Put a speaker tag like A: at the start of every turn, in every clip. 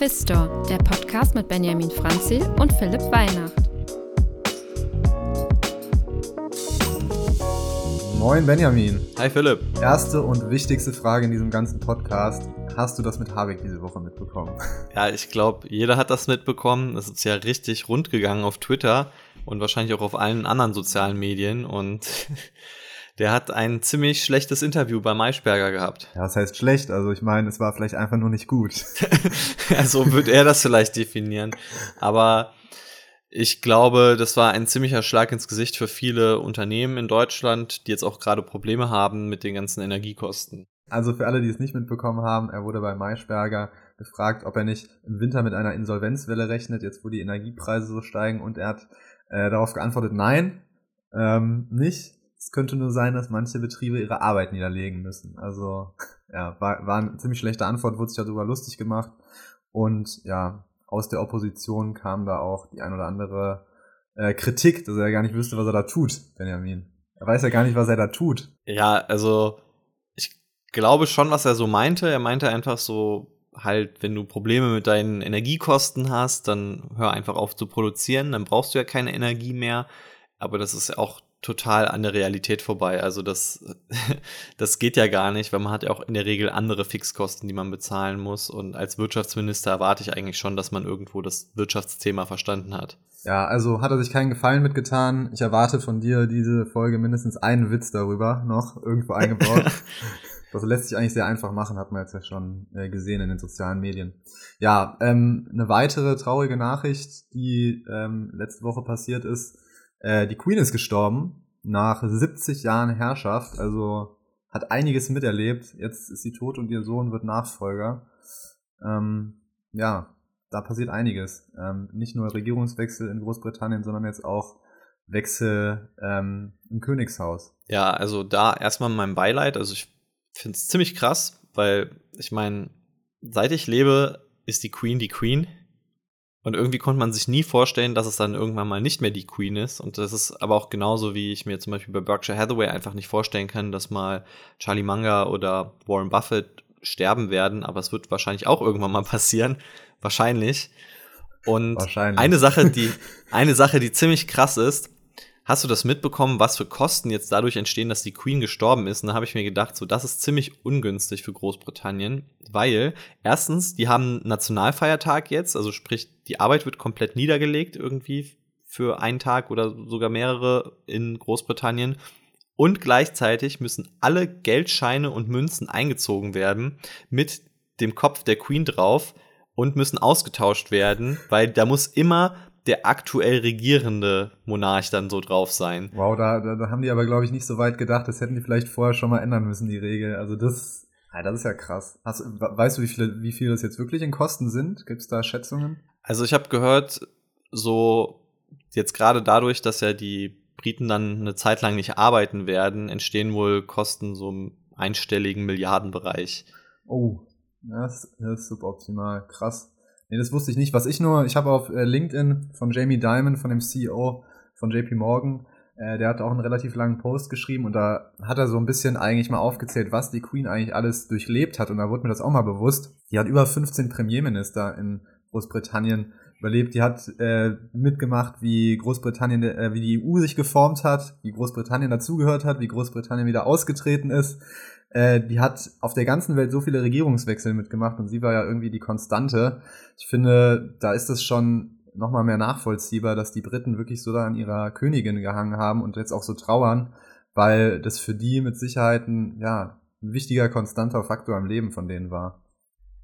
A: Quiztor, der Podcast mit Benjamin Franzil und Philipp Weihnacht.
B: Moin Benjamin.
C: Hi Philipp.
B: Erste und wichtigste Frage in diesem ganzen Podcast. Hast du das mit Habeck diese Woche mitbekommen?
C: Ja, ich glaube, jeder hat das mitbekommen. Es ist ja richtig rund gegangen auf Twitter und wahrscheinlich auch auf allen anderen sozialen Medien. Und der hat ein ziemlich schlechtes Interview bei Maischberger gehabt.
B: Ja, das heißt schlecht. Also ich meine, es war vielleicht einfach nur nicht gut.
C: also wird er das vielleicht definieren. Aber ich glaube, das war ein ziemlicher Schlag ins Gesicht für viele Unternehmen in Deutschland, die jetzt auch gerade Probleme haben mit den ganzen Energiekosten.
B: Also für alle, die es nicht mitbekommen haben, er wurde bei Maischberger gefragt, ob er nicht im Winter mit einer Insolvenzwelle rechnet, jetzt wo die Energiepreise so steigen. Und er hat äh, darauf geantwortet, nein, ähm, nicht. Es könnte nur sein, dass manche Betriebe ihre Arbeit niederlegen müssen. Also ja, war, war eine ziemlich schlechte Antwort, wurde sich darüber lustig gemacht. Und ja, aus der Opposition kam da auch die ein oder andere äh, Kritik, dass er gar nicht wüsste, was er da tut, Benjamin. Er weiß ja gar nicht, was er da tut.
C: Ja, also ich glaube schon, was er so meinte. Er meinte einfach so, halt, wenn du Probleme mit deinen Energiekosten hast, dann hör einfach auf zu produzieren, dann brauchst du ja keine Energie mehr. Aber das ist auch total an der Realität vorbei. Also das, das geht ja gar nicht, weil man hat ja auch in der Regel andere Fixkosten, die man bezahlen muss. Und als Wirtschaftsminister erwarte ich eigentlich schon, dass man irgendwo das Wirtschaftsthema verstanden hat.
B: Ja, also hat er sich keinen Gefallen mitgetan. Ich erwarte von dir diese Folge mindestens einen Witz darüber noch irgendwo eingebaut. das lässt sich eigentlich sehr einfach machen, hat man jetzt ja schon äh, gesehen in den sozialen Medien. Ja, ähm, eine weitere traurige Nachricht, die ähm, letzte Woche passiert ist, äh, die Queen ist gestorben nach 70 Jahren Herrschaft, also hat einiges miterlebt. Jetzt ist sie tot und ihr Sohn wird Nachfolger. Ähm, ja, da passiert einiges. Ähm, nicht nur Regierungswechsel in Großbritannien, sondern jetzt auch Wechsel ähm, im Königshaus.
C: Ja, also da erstmal mein Beileid. Also ich finde es ziemlich krass, weil ich meine, seit ich lebe, ist die Queen die Queen. Und irgendwie konnte man sich nie vorstellen, dass es dann irgendwann mal nicht mehr die Queen ist. Und das ist aber auch genauso, wie ich mir zum Beispiel bei Berkshire Hathaway einfach nicht vorstellen kann, dass mal Charlie Munger oder Warren Buffett sterben werden. Aber es wird wahrscheinlich auch irgendwann mal passieren. Wahrscheinlich. Und wahrscheinlich. eine Sache, die, eine Sache, die ziemlich krass ist, hast du das mitbekommen, was für Kosten jetzt dadurch entstehen, dass die Queen gestorben ist? Und da habe ich mir gedacht, so, das ist ziemlich ungünstig für Großbritannien, weil erstens, die haben Nationalfeiertag jetzt, also sprich, die Arbeit wird komplett niedergelegt irgendwie für einen Tag oder sogar mehrere in Großbritannien. Und gleichzeitig müssen alle Geldscheine und Münzen eingezogen werden mit dem Kopf der Queen drauf und müssen ausgetauscht werden, weil da muss immer der aktuell regierende Monarch dann so drauf sein.
B: Wow, da, da, da haben die aber, glaube ich, nicht so weit gedacht. Das hätten die vielleicht vorher schon mal ändern müssen, die Regel. Also das, ja, das ist ja krass. Hast, weißt du, wie viele, wie viel das jetzt wirklich in Kosten sind? Gibt es da Schätzungen?
C: Also ich habe gehört, so jetzt gerade dadurch, dass ja die Briten dann eine Zeit lang nicht arbeiten werden, entstehen wohl Kosten so im einstelligen Milliardenbereich.
B: Oh, das, das ist suboptimal. Krass. Nee, das wusste ich nicht. Was ich nur, ich habe auf äh, LinkedIn von Jamie Dimon, von dem CEO von JP Morgan, äh, der hat auch einen relativ langen Post geschrieben und da hat er so ein bisschen eigentlich mal aufgezählt, was die Queen eigentlich alles durchlebt hat und da wurde mir das auch mal bewusst. Die hat über 15 Premierminister in Großbritannien überlebt. Die hat äh, mitgemacht, wie Großbritannien, äh, wie die EU sich geformt hat, wie Großbritannien dazugehört hat, wie Großbritannien wieder ausgetreten ist. Äh, die hat auf der ganzen Welt so viele Regierungswechsel mitgemacht und sie war ja irgendwie die Konstante. Ich finde, da ist es schon nochmal mehr nachvollziehbar, dass die Briten wirklich so da an ihrer Königin gehangen haben und jetzt auch so trauern, weil das für die mit Sicherheit ein, ja, ein wichtiger, konstanter Faktor im Leben von denen war.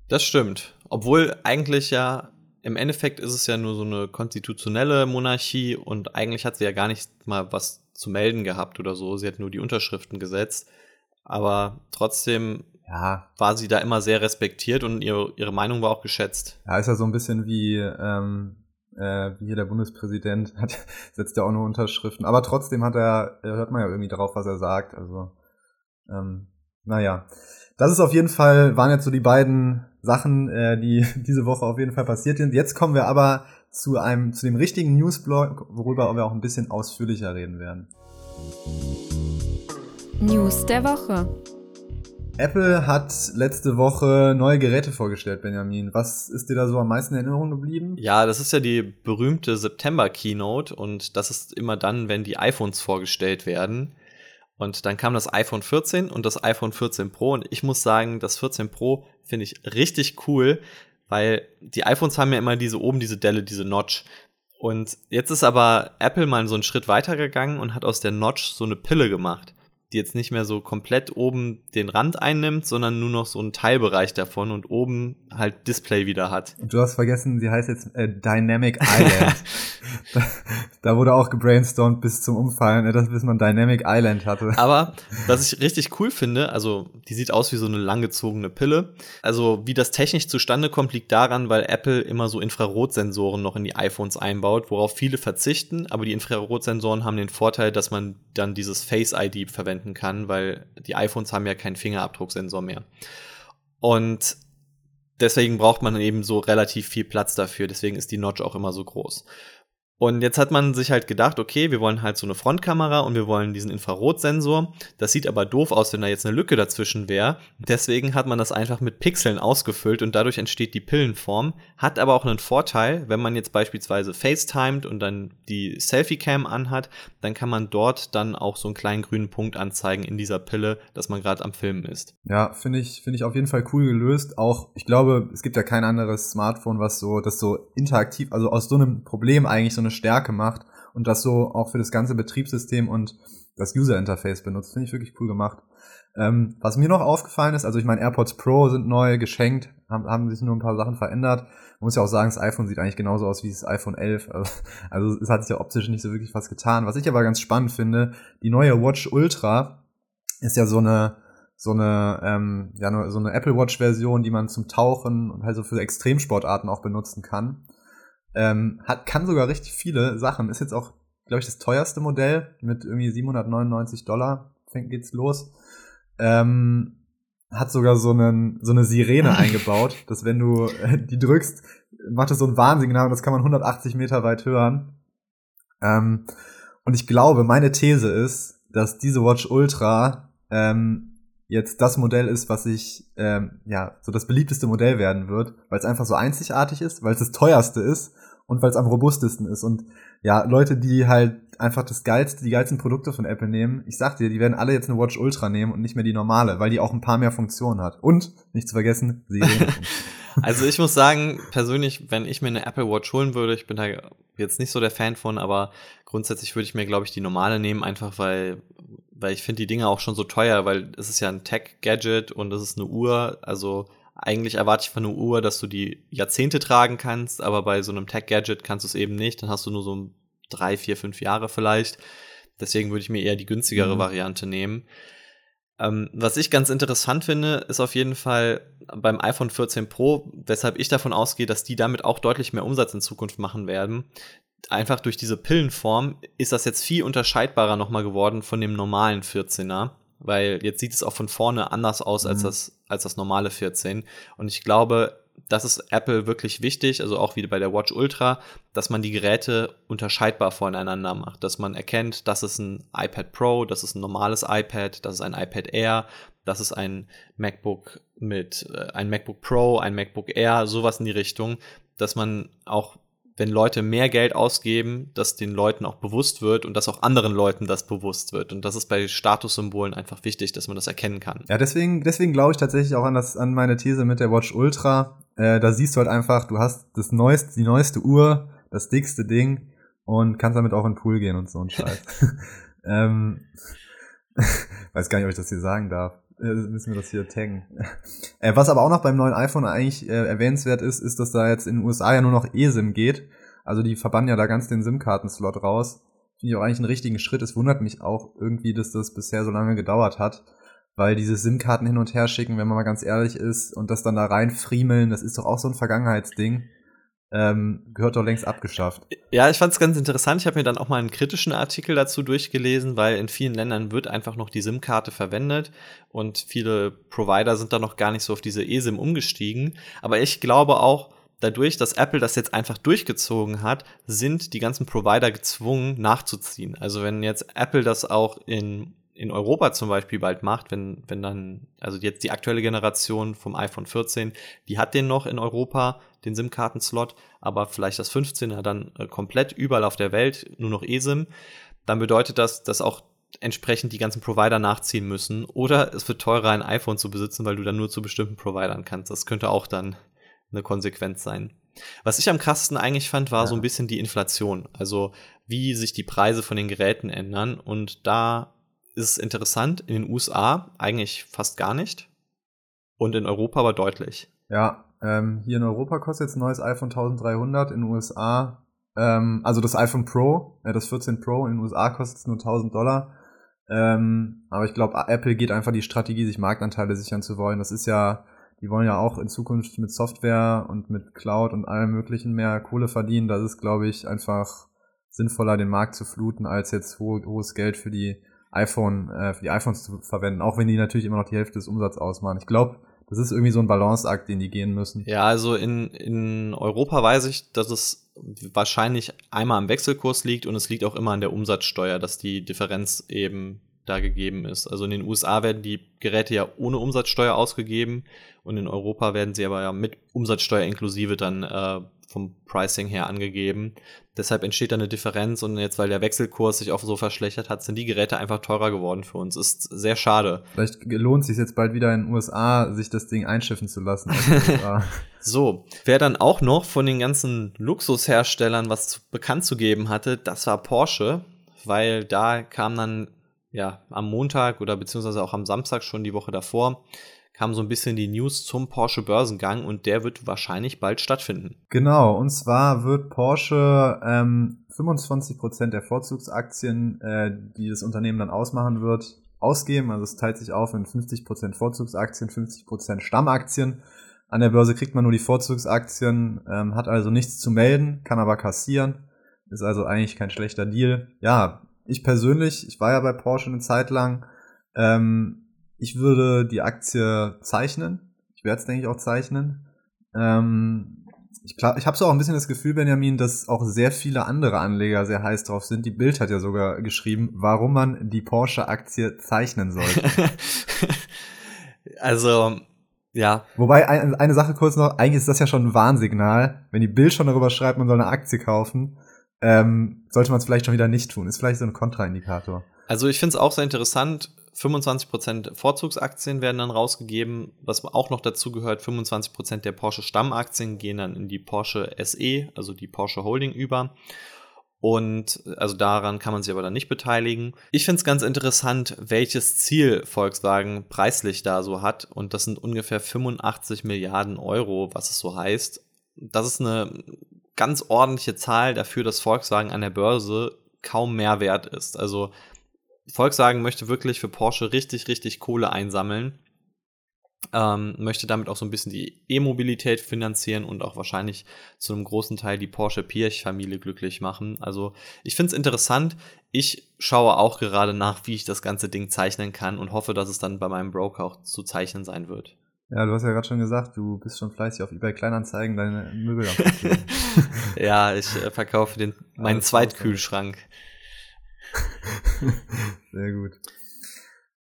C: Das stimmt. Obwohl eigentlich ja im Endeffekt ist es ja nur so eine konstitutionelle Monarchie und eigentlich hat sie ja gar nicht mal was zu melden gehabt oder so. Sie hat nur die Unterschriften gesetzt aber trotzdem ja. war sie da immer sehr respektiert und ihre, ihre Meinung war auch geschätzt.
B: Ja, ist ja so ein bisschen wie, ähm, äh, wie hier der Bundespräsident hat, setzt ja auch nur Unterschriften. Aber trotzdem hat er, hört man ja irgendwie drauf, was er sagt. Also, ähm, naja. Das ist auf jeden Fall, waren jetzt so die beiden Sachen, äh, die diese Woche auf jeden Fall passiert sind. Jetzt kommen wir aber zu einem, zu dem richtigen Newsblog, worüber wir auch ein bisschen ausführlicher reden werden.
A: News der Woche.
B: Apple hat letzte Woche neue Geräte vorgestellt, Benjamin. Was ist dir da so am meisten in Erinnerung geblieben?
C: Ja, das ist ja die berühmte September-Keynote und das ist immer dann, wenn die iPhones vorgestellt werden. Und dann kam das iPhone 14 und das iPhone 14 Pro und ich muss sagen, das 14 Pro finde ich richtig cool, weil die iPhones haben ja immer diese oben diese Delle, diese Notch. Und jetzt ist aber Apple mal so einen Schritt weiter gegangen und hat aus der Notch so eine Pille gemacht die jetzt nicht mehr so komplett oben den Rand einnimmt, sondern nur noch so einen Teilbereich davon und oben halt Display wieder hat.
B: Und du hast vergessen, sie heißt jetzt äh, Dynamic Island. da, da, wurde auch gebrainstormt bis zum Umfallen, äh, dass bis man Dynamic Island hatte.
C: Aber was ich richtig cool finde, also die sieht aus wie so eine langgezogene Pille. Also wie das technisch zustande kommt, liegt daran, weil Apple immer so Infrarotsensoren noch in die iPhones einbaut, worauf viele verzichten, aber die Infrarotsensoren haben den Vorteil, dass man dann dieses Face ID verwendet verwenden kann, weil die iPhones haben ja keinen Fingerabdrucksensor mehr. Und deswegen braucht man eben so relativ viel Platz dafür. Deswegen ist die Notch auch immer so groß. Und jetzt hat man sich halt gedacht, okay, wir wollen halt so eine Frontkamera und wir wollen diesen Infrarotsensor. Das sieht aber doof aus, wenn da jetzt eine Lücke dazwischen wäre. Deswegen hat man das einfach mit Pixeln ausgefüllt und dadurch entsteht die Pillenform. Hat aber auch einen Vorteil, wenn man jetzt beispielsweise FaceTimed und dann die Selfie-Cam anhat, dann kann man dort dann auch so einen kleinen grünen Punkt anzeigen in dieser Pille, dass man gerade am Filmen ist.
B: Ja, finde ich, finde ich auf jeden Fall cool gelöst. Auch, ich glaube, es gibt ja kein anderes Smartphone, was so, das so interaktiv, also aus so einem Problem eigentlich so eine Stärke macht und das so auch für das ganze Betriebssystem und das User Interface benutzt. Finde ich wirklich cool gemacht. Ähm, was mir noch aufgefallen ist, also ich meine, AirPods Pro sind neu geschenkt, haben, haben sich nur ein paar Sachen verändert. Man muss ja auch sagen, das iPhone sieht eigentlich genauso aus wie das iPhone 11. Also, also es hat sich ja optisch nicht so wirklich was getan. Was ich aber ganz spannend finde, die neue Watch Ultra ist ja so eine so eine ähm, ja so eine Apple Watch Version, die man zum Tauchen und halt so für Extremsportarten auch benutzen kann. Ähm, hat, kann sogar richtig viele Sachen. Ist jetzt auch, glaube ich, das teuerste Modell mit irgendwie 799 Dollar. Fängt, geht's los. Ähm, hat sogar so, einen, so eine Sirene eingebaut, dass wenn du äh, die drückst, macht es so ein Warnsignal und das kann man 180 Meter weit hören. Ähm, und ich glaube, meine These ist, dass diese Watch Ultra ähm, jetzt das Modell ist, was ich ähm, ja so das beliebteste Modell werden wird, weil es einfach so einzigartig ist, weil es das teuerste ist und weil es am robustesten ist. Und ja, Leute, die halt einfach das geilste, die geilsten Produkte von Apple nehmen, ich sag dir, die werden alle jetzt eine Watch Ultra nehmen und nicht mehr die normale, weil die auch ein paar mehr Funktionen hat. Und, nicht zu vergessen, sie
C: Also ich muss sagen, persönlich, wenn ich mir eine Apple Watch holen würde, ich bin da jetzt nicht so der Fan von, aber grundsätzlich würde ich mir, glaube ich, die normale nehmen, einfach weil, weil ich finde die Dinge auch schon so teuer, weil es ist ja ein Tech-Gadget und es ist eine Uhr, also eigentlich erwarte ich von einer Uhr, dass du die Jahrzehnte tragen kannst, aber bei so einem Tech-Gadget kannst du es eben nicht. Dann hast du nur so drei, vier, fünf Jahre vielleicht. Deswegen würde ich mir eher die günstigere mhm. Variante nehmen. Ähm, was ich ganz interessant finde, ist auf jeden Fall beim iPhone 14 Pro, weshalb ich davon ausgehe, dass die damit auch deutlich mehr Umsatz in Zukunft machen werden. Einfach durch diese Pillenform ist das jetzt viel unterscheidbarer nochmal geworden von dem normalen 14er weil jetzt sieht es auch von vorne anders aus mhm. als, das, als das normale 14. Und ich glaube, das ist Apple wirklich wichtig, also auch wie bei der Watch Ultra, dass man die Geräte unterscheidbar voneinander macht, dass man erkennt, das ist ein iPad Pro, das ist ein normales iPad, das ist ein iPad Air, das ist ein MacBook mit äh, ein MacBook Pro, ein MacBook Air, sowas in die Richtung, dass man auch wenn Leute mehr Geld ausgeben, dass den Leuten auch bewusst wird und dass auch anderen Leuten das bewusst wird. Und das ist bei Statussymbolen einfach wichtig, dass man das erkennen kann.
B: Ja, deswegen, deswegen glaube ich tatsächlich auch an das, an meine These mit der Watch Ultra. Äh, da siehst du halt einfach, du hast das neueste, die neueste Uhr, das dickste Ding und kannst damit auch in den Pool gehen und so ein Scheiß. ähm, weiß gar nicht, ob ich das hier sagen darf müssen wir das hier taggen. Äh, was aber auch noch beim neuen iPhone eigentlich äh, erwähnenswert ist, ist, dass da jetzt in den USA ja nur noch eSIM geht. Also die verbannen ja da ganz den SIM-Karten-Slot raus. Finde ich auch eigentlich einen richtigen Schritt. Es wundert mich auch irgendwie, dass das bisher so lange gedauert hat. Weil diese SIM-Karten hin und her schicken, wenn man mal ganz ehrlich ist, und das dann da reinfriemeln, das ist doch auch so ein Vergangenheitsding ähm, gehört doch längst abgeschafft.
C: Ja, ich fand es ganz interessant. Ich habe mir dann auch mal einen kritischen Artikel dazu durchgelesen, weil in vielen Ländern wird einfach noch die SIM-Karte verwendet und viele Provider sind da noch gar nicht so auf diese eSIM umgestiegen. Aber ich glaube auch, dadurch, dass Apple das jetzt einfach durchgezogen hat, sind die ganzen Provider gezwungen nachzuziehen. Also wenn jetzt Apple das auch in in Europa zum Beispiel bald macht, wenn, wenn dann, also jetzt die aktuelle Generation vom iPhone 14, die hat den noch in Europa, den SIM-Karten-Slot, aber vielleicht das 15er dann äh, komplett überall auf der Welt, nur noch eSIM, dann bedeutet das, dass auch entsprechend die ganzen Provider nachziehen müssen. Oder es wird teurer, ein iPhone zu besitzen, weil du dann nur zu bestimmten Providern kannst. Das könnte auch dann eine Konsequenz sein. Was ich am krassesten eigentlich fand, war ja. so ein bisschen die Inflation. Also wie sich die Preise von den Geräten ändern. Und da ist es interessant, in den USA eigentlich fast gar nicht. Und in Europa aber deutlich.
B: Ja, ähm, hier in Europa kostet jetzt ein neues iPhone 1300, in den USA, ähm, also das iPhone Pro, äh, das 14 Pro, in den USA kostet es nur 1000 Dollar. Ähm, aber ich glaube, Apple geht einfach die Strategie, sich Marktanteile sichern zu wollen. Das ist ja, die wollen ja auch in Zukunft mit Software und mit Cloud und allem möglichen mehr Kohle verdienen. Das ist, glaube ich, einfach sinnvoller, den Markt zu fluten, als jetzt ho hohes Geld für die iPhone, äh, für die iPhones zu verwenden, auch wenn die natürlich immer noch die Hälfte des Umsatzes ausmachen. Ich glaube, das ist irgendwie so ein Balanceakt, den die gehen müssen.
C: Ja, also in, in Europa weiß ich, dass es wahrscheinlich einmal am Wechselkurs liegt und es liegt auch immer an der Umsatzsteuer, dass die Differenz eben da gegeben ist. Also in den USA werden die Geräte ja ohne Umsatzsteuer ausgegeben und in Europa werden sie aber ja mit Umsatzsteuer inklusive dann äh, vom Pricing her angegeben. Deshalb entsteht da eine Differenz und jetzt, weil der Wechselkurs sich auch so verschlechtert hat, sind die Geräte einfach teurer geworden für uns. Ist sehr schade.
B: Vielleicht lohnt es sich jetzt bald wieder in den USA, sich das Ding einschiffen zu lassen.
C: so, wer dann auch noch von den ganzen Luxusherstellern was zu, bekannt zu geben hatte, das war Porsche, weil da kam dann ja am Montag oder beziehungsweise auch am Samstag schon die Woche davor kam so ein bisschen die News zum Porsche Börsengang und der wird wahrscheinlich bald stattfinden.
B: Genau, und zwar wird Porsche ähm, 25% der Vorzugsaktien, äh, die das Unternehmen dann ausmachen wird, ausgeben. Also es teilt sich auf in 50% Vorzugsaktien, 50% Stammaktien. An der Börse kriegt man nur die Vorzugsaktien, ähm, hat also nichts zu melden, kann aber kassieren. Ist also eigentlich kein schlechter Deal. Ja, ich persönlich, ich war ja bei Porsche eine Zeit lang, ähm, ich würde die Aktie zeichnen. Ich werde es, denke ich, auch zeichnen. Ähm, ich ich habe so auch ein bisschen das Gefühl, Benjamin, dass auch sehr viele andere Anleger sehr heiß drauf sind. Die Bild hat ja sogar geschrieben, warum man die Porsche-Aktie zeichnen sollte.
C: also, ja.
B: Wobei, eine, eine Sache kurz noch, eigentlich ist das ja schon ein Warnsignal. Wenn die Bild schon darüber schreibt, man soll eine Aktie kaufen, ähm, sollte man es vielleicht schon wieder nicht tun. Ist vielleicht so ein Kontraindikator.
C: Also ich finde es auch sehr interessant, 25% Vorzugsaktien werden dann rausgegeben. Was auch noch dazu gehört, 25% der Porsche Stammaktien gehen dann in die Porsche SE, also die Porsche Holding über. Und also daran kann man sich aber dann nicht beteiligen. Ich finde es ganz interessant, welches Ziel Volkswagen preislich da so hat. Und das sind ungefähr 85 Milliarden Euro, was es so heißt. Das ist eine ganz ordentliche Zahl dafür, dass Volkswagen an der Börse kaum mehr wert ist. Also Volkswagen möchte wirklich für Porsche richtig, richtig Kohle einsammeln. Ähm, möchte damit auch so ein bisschen die E-Mobilität finanzieren und auch wahrscheinlich zu einem großen Teil die Porsche Pirch-Familie glücklich machen. Also ich finde es interessant. Ich schaue auch gerade nach, wie ich das ganze Ding zeichnen kann und hoffe, dass es dann bei meinem Broker auch zu zeichnen sein wird.
B: Ja, du hast ja gerade schon gesagt, du bist schon fleißig auf eBay Kleinanzeigen deine Möbel
C: Ja, ich äh, verkaufe den, meinen Zweitkühlschrank.
B: Sehr gut.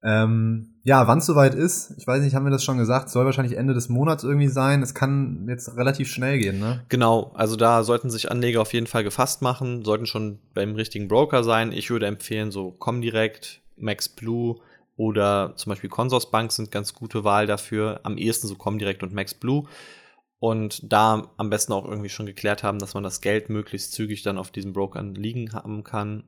B: Ähm, ja, wann es soweit ist, ich weiß nicht, haben wir das schon gesagt, soll wahrscheinlich Ende des Monats irgendwie sein. Es kann jetzt relativ schnell gehen, ne?
C: Genau, also da sollten sich Anleger auf jeden Fall gefasst machen, sollten schon beim richtigen Broker sein. Ich würde empfehlen, so Comdirect, MaxBlue oder zum Beispiel Consorsbank sind ganz gute Wahl dafür. Am ehesten so Comdirect und MaxBlue. Und da am besten auch irgendwie schon geklärt haben, dass man das Geld möglichst zügig dann auf diesen Brokern liegen haben kann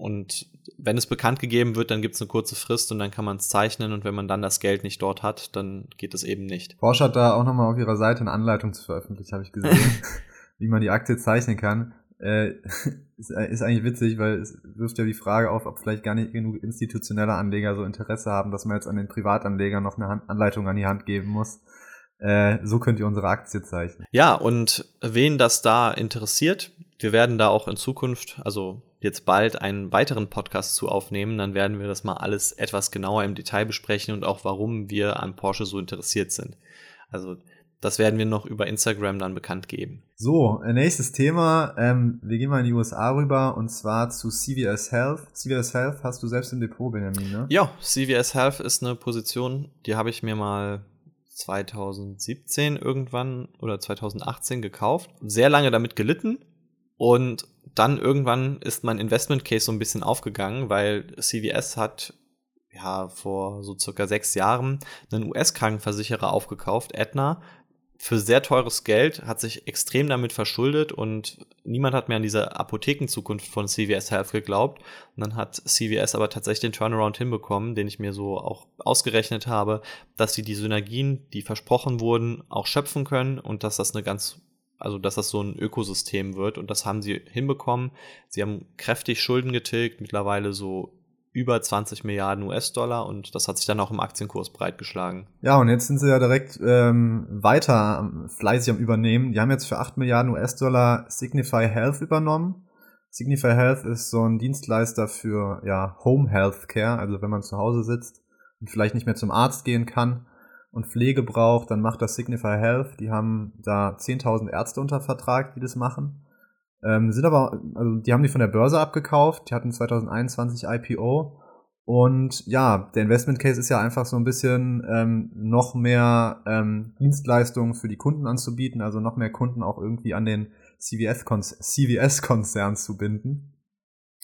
C: und wenn es bekannt gegeben wird, dann gibt es eine kurze Frist und dann kann man es zeichnen und wenn man dann das Geld nicht dort hat, dann geht es eben nicht.
B: Porsche hat da auch nochmal auf ihrer Seite eine Anleitung zu veröffentlicht, habe ich gesehen, wie man die Aktie zeichnen kann. Äh, ist, ist eigentlich witzig, weil es wirft ja die Frage auf, ob vielleicht gar nicht genug institutionelle Anleger so Interesse haben, dass man jetzt an den Privatanlegern noch eine Hand Anleitung an die Hand geben muss. Äh, so könnt ihr unsere Aktie zeichnen.
C: Ja, und wen das da interessiert, wir werden da auch in Zukunft, also jetzt bald einen weiteren Podcast zu aufnehmen, dann werden wir das mal alles etwas genauer im Detail besprechen und auch warum wir an Porsche so interessiert sind. Also das werden wir noch über Instagram dann bekannt geben.
B: So, äh, nächstes Thema. Ähm, wir gehen mal in die USA rüber und zwar zu CVS Health. CVS Health hast du selbst im Depot, Benjamin, ne?
C: Ja, CVS Health ist eine Position, die habe ich mir mal 2017 irgendwann oder 2018 gekauft. Sehr lange damit gelitten und dann irgendwann ist mein Investment Case so ein bisschen aufgegangen, weil CVS hat ja vor so circa sechs Jahren einen US-Krankenversicherer aufgekauft, Aetna, für sehr teures Geld, hat sich extrem damit verschuldet und niemand hat mehr an diese Apothekenzukunft von CVS Health geglaubt. Und dann hat CVS aber tatsächlich den Turnaround hinbekommen, den ich mir so auch ausgerechnet habe, dass sie die Synergien, die versprochen wurden, auch schöpfen können und dass das eine ganz also dass das so ein Ökosystem wird und das haben sie hinbekommen. Sie haben kräftig Schulden getilgt, mittlerweile so über 20 Milliarden US-Dollar und das hat sich dann auch im Aktienkurs breitgeschlagen.
B: Ja, und jetzt sind sie ja direkt ähm, weiter fleißig am Übernehmen. Die haben jetzt für 8 Milliarden US-Dollar Signify Health übernommen. Signify Health ist so ein Dienstleister für ja, Home Health Care, also wenn man zu Hause sitzt und vielleicht nicht mehr zum Arzt gehen kann und Pflege braucht, dann macht das Signify Health. Die haben da 10.000 Ärzte unter Vertrag, die das machen. Ähm, sind aber, also die haben die von der Börse abgekauft, die hatten 2021 IPO und ja, der Investment Case ist ja einfach so ein bisschen ähm, noch mehr ähm, Dienstleistungen für die Kunden anzubieten, also noch mehr Kunden auch irgendwie an den CVS-Konzern zu binden.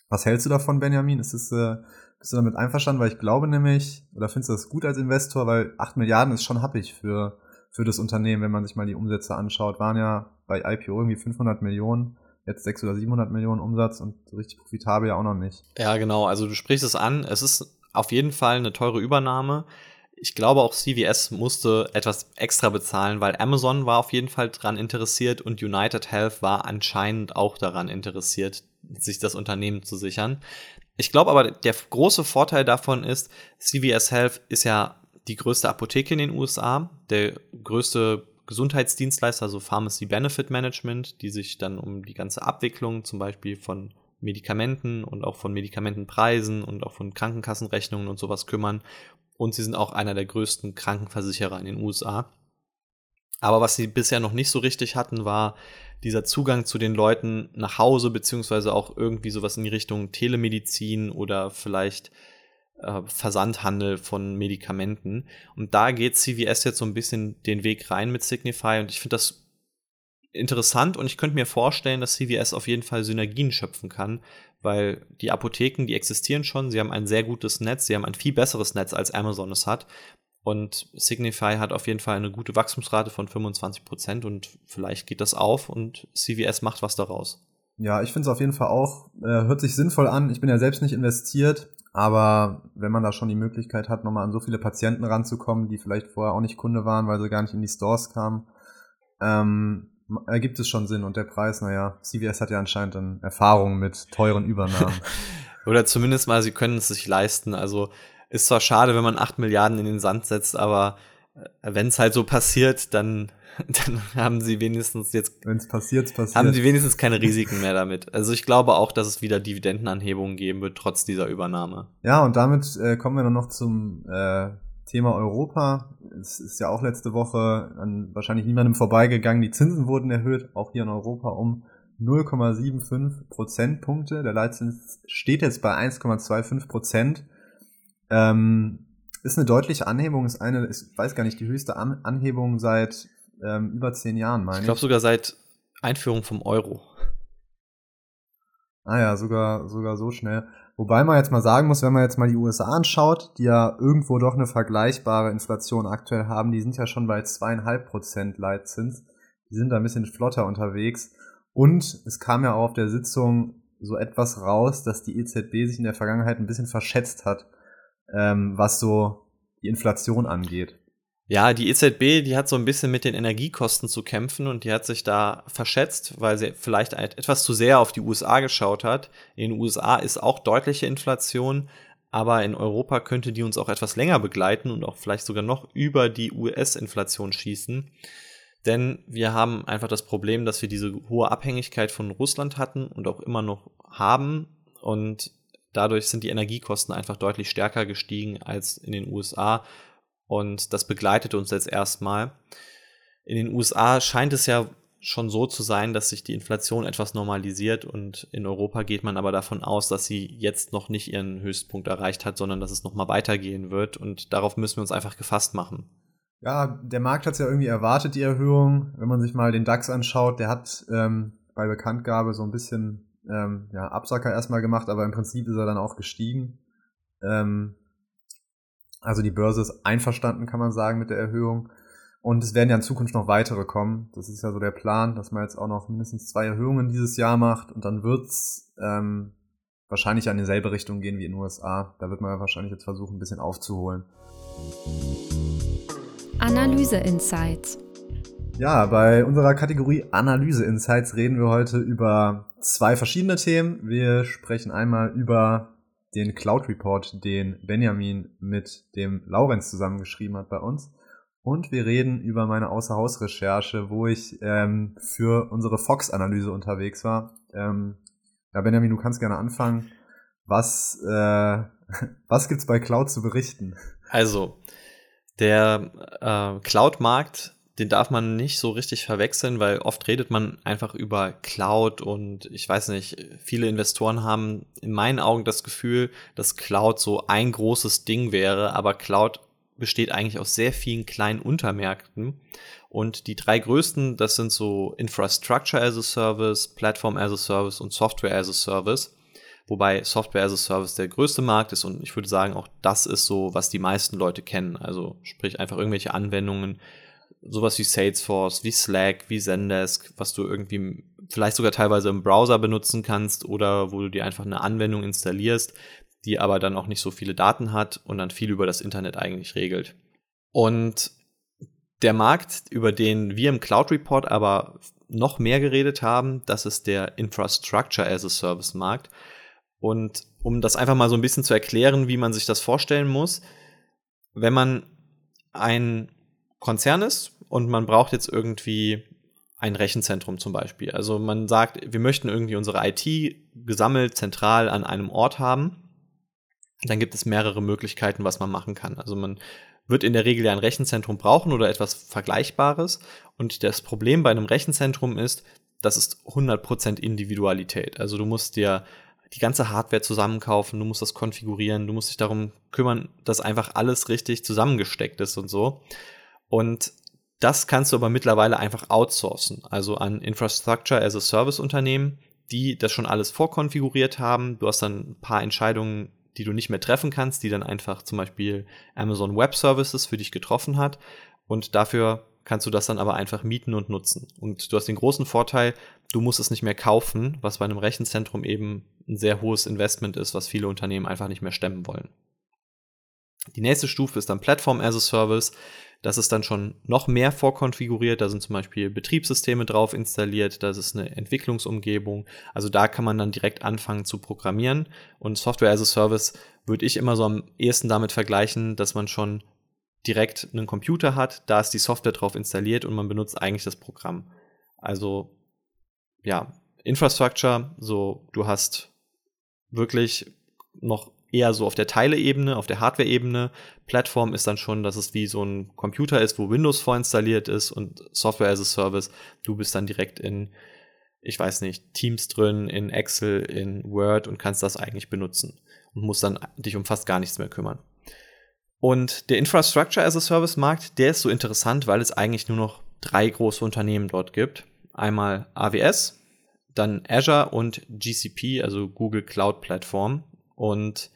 B: Was hältst du davon, Benjamin? Ist es, äh, bist du damit einverstanden? Weil ich glaube nämlich, oder findest du das gut als Investor, weil 8 Milliarden ist schon happig für, für das Unternehmen, wenn man sich mal die Umsätze anschaut. Waren ja bei IPO irgendwie 500 Millionen jetzt 600 oder 700 Millionen Umsatz und so richtig profitabel ja auch noch nicht.
C: Ja, genau. Also du sprichst es an. Es ist auf jeden Fall eine teure Übernahme. Ich glaube auch CVS musste etwas extra bezahlen, weil Amazon war auf jeden Fall daran interessiert und United Health war anscheinend auch daran interessiert, sich das Unternehmen zu sichern. Ich glaube aber, der große Vorteil davon ist, CVS Health ist ja die größte Apotheke in den USA, der größte Gesundheitsdienstleister, also Pharmacy Benefit Management, die sich dann um die ganze Abwicklung zum Beispiel von Medikamenten und auch von Medikamentenpreisen und auch von Krankenkassenrechnungen und sowas kümmern. Und sie sind auch einer der größten Krankenversicherer in den USA. Aber was sie bisher noch nicht so richtig hatten, war dieser Zugang zu den Leuten nach Hause, beziehungsweise auch irgendwie sowas in die Richtung Telemedizin oder vielleicht äh, Versandhandel von Medikamenten. Und da geht CVS jetzt so ein bisschen den Weg rein mit Signify und ich finde das interessant und ich könnte mir vorstellen, dass CVS auf jeden Fall Synergien schöpfen kann, weil die Apotheken, die existieren schon, sie haben ein sehr gutes Netz, sie haben ein viel besseres Netz als Amazon es hat. Und Signify hat auf jeden Fall eine gute Wachstumsrate von 25 Prozent und vielleicht geht das auf und CVS macht was daraus.
B: Ja, ich finde es auf jeden Fall auch, äh, hört sich sinnvoll an. Ich bin ja selbst nicht investiert, aber wenn man da schon die Möglichkeit hat, nochmal an so viele Patienten ranzukommen, die vielleicht vorher auch nicht Kunde waren, weil sie gar nicht in die Stores kamen, ähm, ergibt es schon Sinn. Und der Preis, naja, CVS hat ja anscheinend dann Erfahrung mit teuren Übernahmen.
C: Oder zumindest mal, sie können es sich leisten. Also ist zwar schade, wenn man acht Milliarden in den Sand setzt, aber äh, wenn es halt so passiert, dann dann haben sie wenigstens jetzt.
B: Wenn es passiert, passiert.
C: Haben sie wenigstens keine Risiken mehr damit. Also ich glaube auch, dass es wieder Dividendenanhebungen geben wird, trotz dieser Übernahme.
B: Ja, und damit äh, kommen wir dann noch zum äh, Thema Europa. Es ist ja auch letzte Woche an wahrscheinlich niemandem vorbeigegangen. Die Zinsen wurden erhöht, auch hier in Europa um 0,75 Prozentpunkte. Der Leitzins steht jetzt bei 1,25 Prozent. Ähm, ist eine deutliche Anhebung, ist eine, ich weiß gar nicht, die höchste An Anhebung seit ähm, über zehn Jahren, meine ich.
C: Ich glaube sogar seit Einführung vom Euro.
B: Ah ja, sogar, sogar so schnell. Wobei man jetzt mal sagen muss, wenn man jetzt mal die USA anschaut, die ja irgendwo doch eine vergleichbare Inflation aktuell haben, die sind ja schon bei zweieinhalb Prozent Leitzins. Die sind da ein bisschen flotter unterwegs. Und es kam ja auch auf der Sitzung so etwas raus, dass die EZB sich in der Vergangenheit ein bisschen verschätzt hat, ähm, was so die Inflation angeht.
C: Ja, die EZB, die hat so ein bisschen mit den Energiekosten zu kämpfen und die hat sich da verschätzt, weil sie vielleicht etwas zu sehr auf die USA geschaut hat. In den USA ist auch deutliche Inflation, aber in Europa könnte die uns auch etwas länger begleiten und auch vielleicht sogar noch über die US-Inflation schießen. Denn wir haben einfach das Problem, dass wir diese hohe Abhängigkeit von Russland hatten und auch immer noch haben. Und dadurch sind die Energiekosten einfach deutlich stärker gestiegen als in den USA und das begleitet uns jetzt erstmal. in den USA scheint es ja schon so zu sein, dass sich die Inflation etwas normalisiert und in Europa geht man aber davon aus, dass sie jetzt noch nicht ihren Höchstpunkt erreicht hat, sondern dass es noch mal weitergehen wird und darauf müssen wir uns einfach gefasst machen.
B: Ja, der Markt hat es ja irgendwie erwartet, die Erhöhung. Wenn man sich mal den DAX anschaut, der hat ähm, bei Bekanntgabe so ein bisschen ähm, ja, Absacker erstmal gemacht, aber im Prinzip ist er dann auch gestiegen. Ähm, also die Börse ist einverstanden, kann man sagen, mit der Erhöhung. Und es werden ja in Zukunft noch weitere kommen. Das ist ja so der Plan, dass man jetzt auch noch mindestens zwei Erhöhungen dieses Jahr macht. Und dann wird's ähm, wahrscheinlich in dieselbe Richtung gehen wie in den USA. Da wird man wahrscheinlich jetzt versuchen, ein bisschen aufzuholen.
A: Analyse Insights.
B: Ja, bei unserer Kategorie Analyse Insights reden wir heute über zwei verschiedene Themen. Wir sprechen einmal über den Cloud Report, den Benjamin mit dem Laurenz zusammengeschrieben hat bei uns. Und wir reden über meine Außerhausrecherche, wo ich ähm, für unsere Fox-Analyse unterwegs war. Ähm, ja, Benjamin, du kannst gerne anfangen. Was, äh, was gibt's bei Cloud zu berichten?
C: Also, der äh, Cloud-Markt den darf man nicht so richtig verwechseln, weil oft redet man einfach über Cloud und ich weiß nicht, viele Investoren haben in meinen Augen das Gefühl, dass Cloud so ein großes Ding wäre, aber Cloud besteht eigentlich aus sehr vielen kleinen Untermärkten. Und die drei größten, das sind so Infrastructure as a Service, Platform as a Service und Software as a Service. Wobei Software as a Service der größte Markt ist und ich würde sagen, auch das ist so, was die meisten Leute kennen. Also sprich einfach irgendwelche Anwendungen, sowas wie Salesforce, wie Slack, wie Zendesk, was du irgendwie vielleicht sogar teilweise im Browser benutzen kannst oder wo du dir einfach eine Anwendung installierst, die aber dann auch nicht so viele Daten hat und dann viel über das Internet eigentlich regelt. Und der Markt, über den wir im Cloud Report aber noch mehr geredet haben, das ist der Infrastructure as a Service Markt. Und um das einfach mal so ein bisschen zu erklären, wie man sich das vorstellen muss, wenn man ein Konzern ist und man braucht jetzt irgendwie ein Rechenzentrum zum Beispiel. Also man sagt, wir möchten irgendwie unsere IT gesammelt zentral an einem Ort haben. Dann gibt es mehrere Möglichkeiten, was man machen kann. Also man wird in der Regel ja ein Rechenzentrum brauchen oder etwas Vergleichbares. Und das Problem bei einem Rechenzentrum ist, das ist 100% Individualität. Also du musst dir die ganze Hardware zusammenkaufen, du musst das konfigurieren, du musst dich darum kümmern, dass einfach alles richtig zusammengesteckt ist und so. Und das kannst du aber mittlerweile einfach outsourcen, also an Infrastructure as a Service Unternehmen, die das schon alles vorkonfiguriert haben. Du hast dann ein paar Entscheidungen, die du nicht mehr treffen kannst, die dann einfach zum Beispiel Amazon Web Services für dich getroffen hat. Und dafür kannst du das dann aber einfach mieten und nutzen. Und du hast den großen Vorteil, du musst es nicht mehr kaufen, was bei einem Rechenzentrum eben ein sehr hohes Investment ist, was viele Unternehmen einfach nicht mehr stemmen wollen. Die nächste Stufe ist dann Platform as a Service. Das ist dann schon noch mehr vorkonfiguriert. Da sind zum Beispiel Betriebssysteme drauf installiert. Das ist eine Entwicklungsumgebung. Also da kann man dann direkt anfangen zu programmieren. Und Software as a Service würde ich immer so am ehesten damit vergleichen, dass man schon direkt einen Computer hat. Da ist die Software drauf installiert und man benutzt eigentlich das Programm. Also ja, Infrastructure, so du hast wirklich noch eher so auf der Teileebene, auf der Hardware-Ebene. Plattform ist dann schon, dass es wie so ein Computer ist, wo Windows vorinstalliert ist und Software as a Service. Du bist dann direkt in, ich weiß nicht, Teams drin, in Excel, in Word und kannst das eigentlich benutzen und musst dann dich um fast gar nichts mehr kümmern. Und der Infrastructure as a Service Markt, der ist so interessant, weil es eigentlich nur noch drei große Unternehmen dort gibt. Einmal AWS, dann Azure und GCP, also Google Cloud Plattform. Und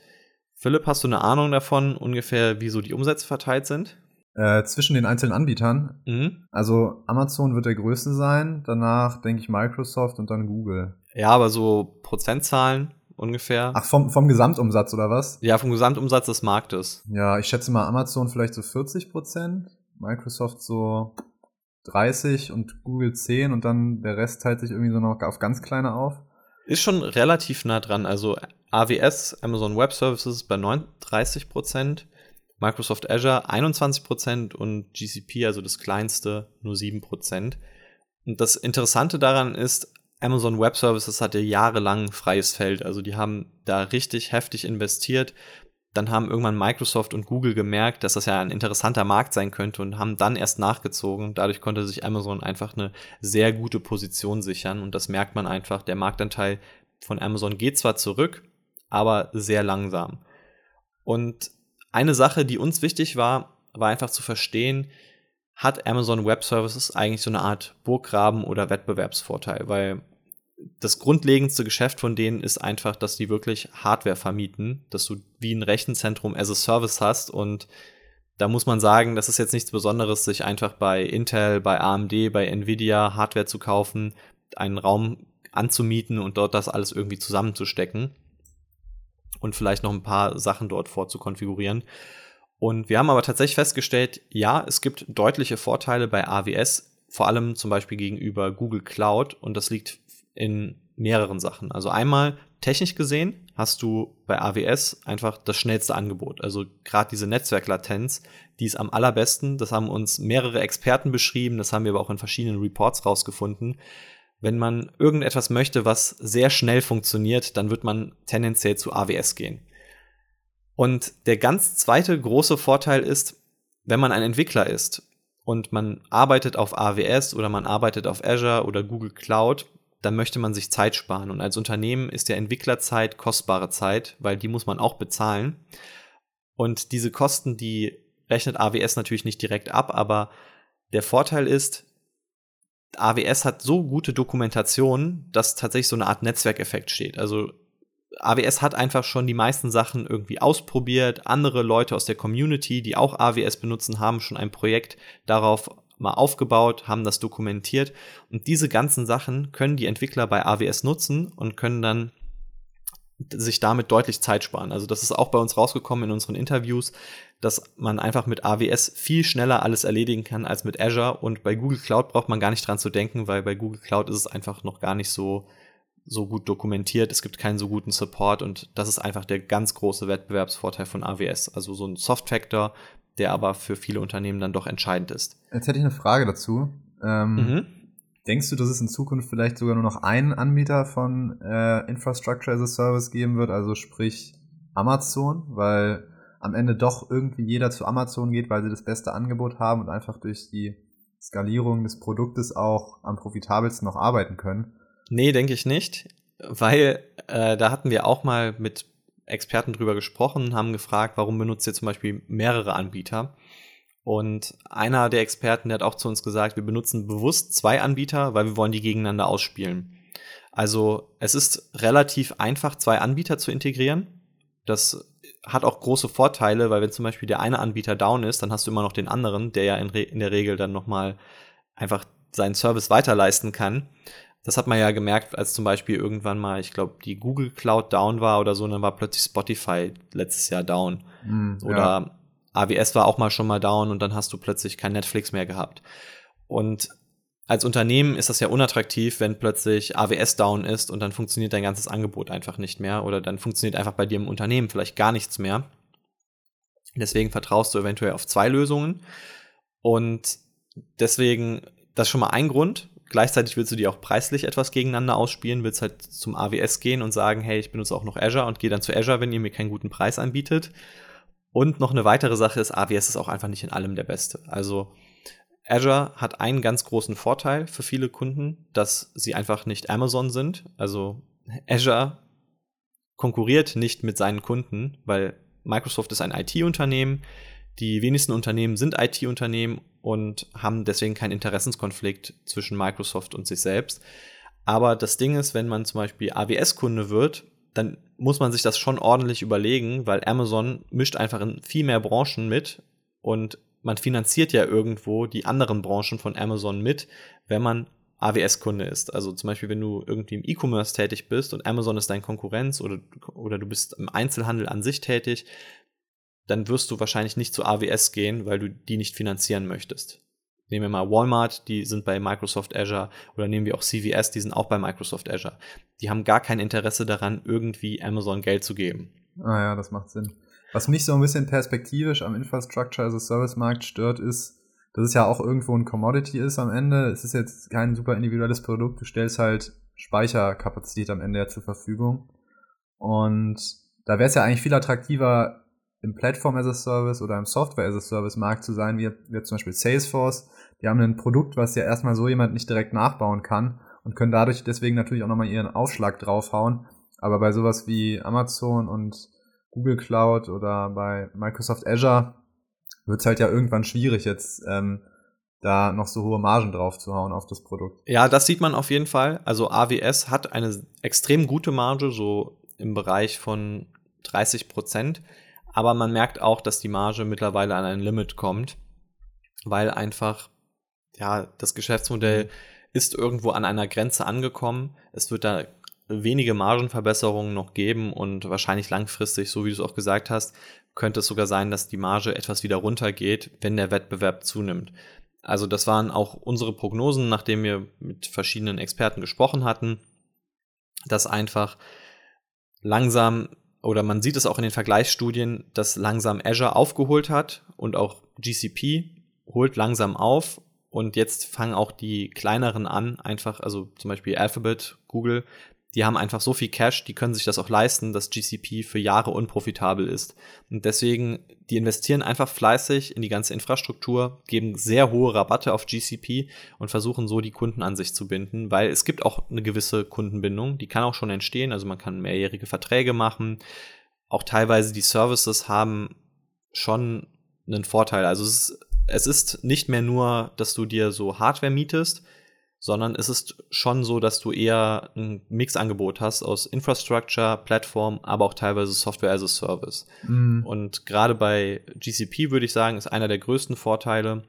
C: Philipp, hast du eine Ahnung davon, ungefähr, wie so die Umsätze verteilt sind?
B: Äh, zwischen den einzelnen Anbietern. Mhm. Also Amazon wird der größte sein, danach denke ich Microsoft und dann Google.
C: Ja, aber so Prozentzahlen ungefähr.
B: Ach, vom, vom Gesamtumsatz oder was?
C: Ja, vom Gesamtumsatz des Marktes.
B: Ja, ich schätze mal Amazon vielleicht so 40 Prozent, Microsoft so 30 und Google 10 und dann der Rest teilt sich irgendwie so noch auf ganz kleine auf.
C: Ist schon relativ nah dran. Also AWS, Amazon Web Services bei 39% Microsoft Azure 21% und GCP, also das kleinste, nur 7% Und das Interessante daran ist, Amazon Web Services hatte jahrelang freies Feld. Also die haben da richtig heftig investiert. Dann haben irgendwann Microsoft und Google gemerkt, dass das ja ein interessanter Markt sein könnte und haben dann erst nachgezogen. Dadurch konnte sich Amazon einfach eine sehr gute Position sichern und das merkt man einfach. Der Marktanteil von Amazon geht zwar zurück, aber sehr langsam. Und eine Sache, die uns wichtig war, war einfach zu verstehen, hat Amazon Web Services eigentlich so eine Art Burggraben oder Wettbewerbsvorteil, weil das grundlegendste Geschäft von denen ist einfach, dass die wirklich Hardware vermieten, dass du wie ein Rechenzentrum as a Service hast und da muss man sagen, das ist jetzt nichts Besonderes, sich einfach bei Intel, bei AMD, bei Nvidia Hardware zu kaufen, einen Raum anzumieten und dort das alles irgendwie zusammenzustecken und vielleicht noch ein paar Sachen dort vorzukonfigurieren. Und wir haben aber tatsächlich festgestellt, ja, es gibt deutliche Vorteile bei AWS, vor allem zum Beispiel gegenüber Google Cloud und das liegt in mehreren Sachen. Also einmal technisch gesehen hast du bei AWS einfach das schnellste Angebot. Also gerade diese Netzwerklatenz, die ist am allerbesten. Das haben uns mehrere Experten beschrieben, das haben wir aber auch in verschiedenen Reports rausgefunden. Wenn man irgendetwas möchte, was sehr schnell funktioniert, dann wird man tendenziell zu AWS gehen. Und der ganz zweite große Vorteil ist, wenn man ein Entwickler ist und man arbeitet auf AWS oder man arbeitet auf Azure oder Google Cloud, dann möchte man sich Zeit sparen. Und als Unternehmen ist der Entwicklerzeit kostbare Zeit, weil die muss man auch bezahlen. Und diese Kosten, die rechnet AWS natürlich nicht direkt ab, aber der Vorteil ist, AWS hat so gute Dokumentation, dass tatsächlich so eine Art Netzwerkeffekt steht. Also AWS hat einfach schon die meisten Sachen irgendwie ausprobiert. Andere Leute aus der Community, die auch AWS benutzen, haben schon ein Projekt darauf mal aufgebaut, haben das dokumentiert. Und diese ganzen Sachen können die Entwickler bei AWS nutzen und können dann sich damit deutlich Zeit sparen. Also das ist auch bei uns rausgekommen in unseren Interviews, dass man einfach mit AWS viel schneller alles erledigen kann als mit Azure und bei Google Cloud braucht man gar nicht dran zu denken, weil bei Google Cloud ist es einfach noch gar nicht so so gut dokumentiert, es gibt keinen so guten Support und das ist einfach der ganz große Wettbewerbsvorteil von AWS, also so ein Soft Factor, der aber für viele Unternehmen dann doch entscheidend ist.
B: Jetzt hätte ich eine Frage dazu. Ähm, mhm. Denkst du, dass es in Zukunft vielleicht sogar nur noch einen Anbieter von äh, Infrastructure as a Service geben wird, also sprich Amazon, weil am Ende doch irgendwie jeder zu Amazon geht, weil sie das beste Angebot haben und einfach durch die Skalierung des Produktes auch am profitabelsten noch arbeiten können?
C: Nee, denke ich nicht, weil äh, da hatten wir auch mal mit Experten drüber gesprochen, haben gefragt, warum benutzt ihr zum Beispiel mehrere Anbieter? Und einer der Experten, der hat auch zu uns gesagt, wir benutzen bewusst zwei Anbieter, weil wir wollen die gegeneinander ausspielen. Also es ist relativ einfach, zwei Anbieter zu integrieren. Das hat auch große Vorteile, weil wenn zum Beispiel der eine Anbieter down ist, dann hast du immer noch den anderen, der ja in, in der Regel dann nochmal einfach seinen Service weiterleisten kann. Das hat man ja gemerkt, als zum Beispiel irgendwann mal, ich glaube, die Google Cloud down war oder so, dann war plötzlich Spotify letztes Jahr down. Mm, oder ja. AWS war auch mal schon mal down und dann hast du plötzlich kein Netflix mehr gehabt. Und als Unternehmen ist das ja unattraktiv, wenn plötzlich AWS down ist und dann funktioniert dein ganzes Angebot einfach nicht mehr oder dann funktioniert einfach bei dir im Unternehmen vielleicht gar nichts mehr. Deswegen vertraust du eventuell auf zwei Lösungen und deswegen das ist schon mal ein Grund. Gleichzeitig willst du die auch preislich etwas gegeneinander ausspielen, willst halt zum AWS gehen und sagen, hey, ich benutze auch noch Azure und gehe dann zu Azure, wenn ihr mir keinen guten Preis anbietet. Und noch eine weitere Sache ist, AWS ist auch einfach nicht in allem der Beste. Also Azure hat einen ganz großen Vorteil für viele Kunden, dass sie einfach nicht Amazon sind. Also Azure konkurriert nicht mit seinen Kunden, weil Microsoft ist ein IT-Unternehmen. Die wenigsten Unternehmen sind IT-Unternehmen und haben deswegen keinen Interessenskonflikt zwischen Microsoft und sich selbst. Aber das Ding ist, wenn man zum Beispiel AWS-Kunde wird, dann muss man sich das schon ordentlich überlegen, weil Amazon mischt einfach in viel mehr Branchen mit und man finanziert ja irgendwo die anderen Branchen von Amazon mit, wenn man AWS-Kunde ist. Also zum Beispiel, wenn du irgendwie im E-Commerce tätig bist und Amazon ist dein Konkurrenz oder, oder du bist im Einzelhandel an sich tätig, dann wirst du wahrscheinlich nicht zu AWS gehen, weil du die nicht finanzieren möchtest. Nehmen wir mal Walmart, die sind bei Microsoft Azure oder nehmen wir auch CVS, die sind auch bei Microsoft Azure. Die haben gar kein Interesse daran, irgendwie Amazon Geld zu geben.
B: Ah ja, das macht Sinn. Was mich so ein bisschen perspektivisch am Infrastructure as a Service Markt stört, ist, dass es ja auch irgendwo ein Commodity ist am Ende. Es ist jetzt kein super individuelles Produkt. Du stellst halt Speicherkapazität am Ende ja zur Verfügung. Und da wäre es ja eigentlich viel attraktiver, im Platform as a Service oder im Software as a Service Markt zu sein, wie, wie zum Beispiel Salesforce. Die haben ein Produkt, was ja erstmal so jemand nicht direkt nachbauen kann und können dadurch deswegen natürlich auch nochmal ihren Aufschlag draufhauen. Aber bei sowas wie Amazon und Google Cloud oder bei Microsoft Azure wird es halt ja irgendwann schwierig jetzt ähm, da noch so hohe Margen drauf zu hauen auf das Produkt.
C: Ja, das sieht man auf jeden Fall. Also AWS hat eine extrem gute Marge, so im Bereich von 30 Prozent. Aber man merkt auch, dass die Marge mittlerweile an ein Limit kommt, weil einfach, ja, das Geschäftsmodell mhm. ist irgendwo an einer Grenze angekommen. Es wird da wenige Margenverbesserungen noch geben und wahrscheinlich langfristig, so wie du es auch gesagt hast, könnte es sogar sein, dass die Marge etwas wieder runtergeht, wenn der Wettbewerb zunimmt. Also das waren auch unsere Prognosen, nachdem wir mit verschiedenen Experten gesprochen hatten, dass einfach langsam oder man sieht es auch in den Vergleichsstudien, dass langsam Azure aufgeholt hat und auch GCP holt langsam auf. Und jetzt fangen auch die kleineren an, einfach, also zum Beispiel Alphabet, Google, die haben einfach so viel Cash, die können sich das auch leisten, dass GCP für Jahre unprofitabel ist. Und deswegen, die investieren einfach fleißig in die ganze Infrastruktur, geben sehr hohe Rabatte auf GCP und versuchen so die Kunden an sich zu binden, weil es gibt auch eine gewisse Kundenbindung, die kann auch schon entstehen, also man kann mehrjährige Verträge machen. Auch teilweise die Services haben schon einen Vorteil. Also es ist, es ist nicht mehr nur, dass du dir so Hardware mietest, sondern es ist schon so, dass du eher ein Mixangebot hast aus Infrastructure, Plattform, aber auch teilweise Software as a Service. Mhm. Und gerade bei GCP würde ich sagen, ist einer der größten Vorteile.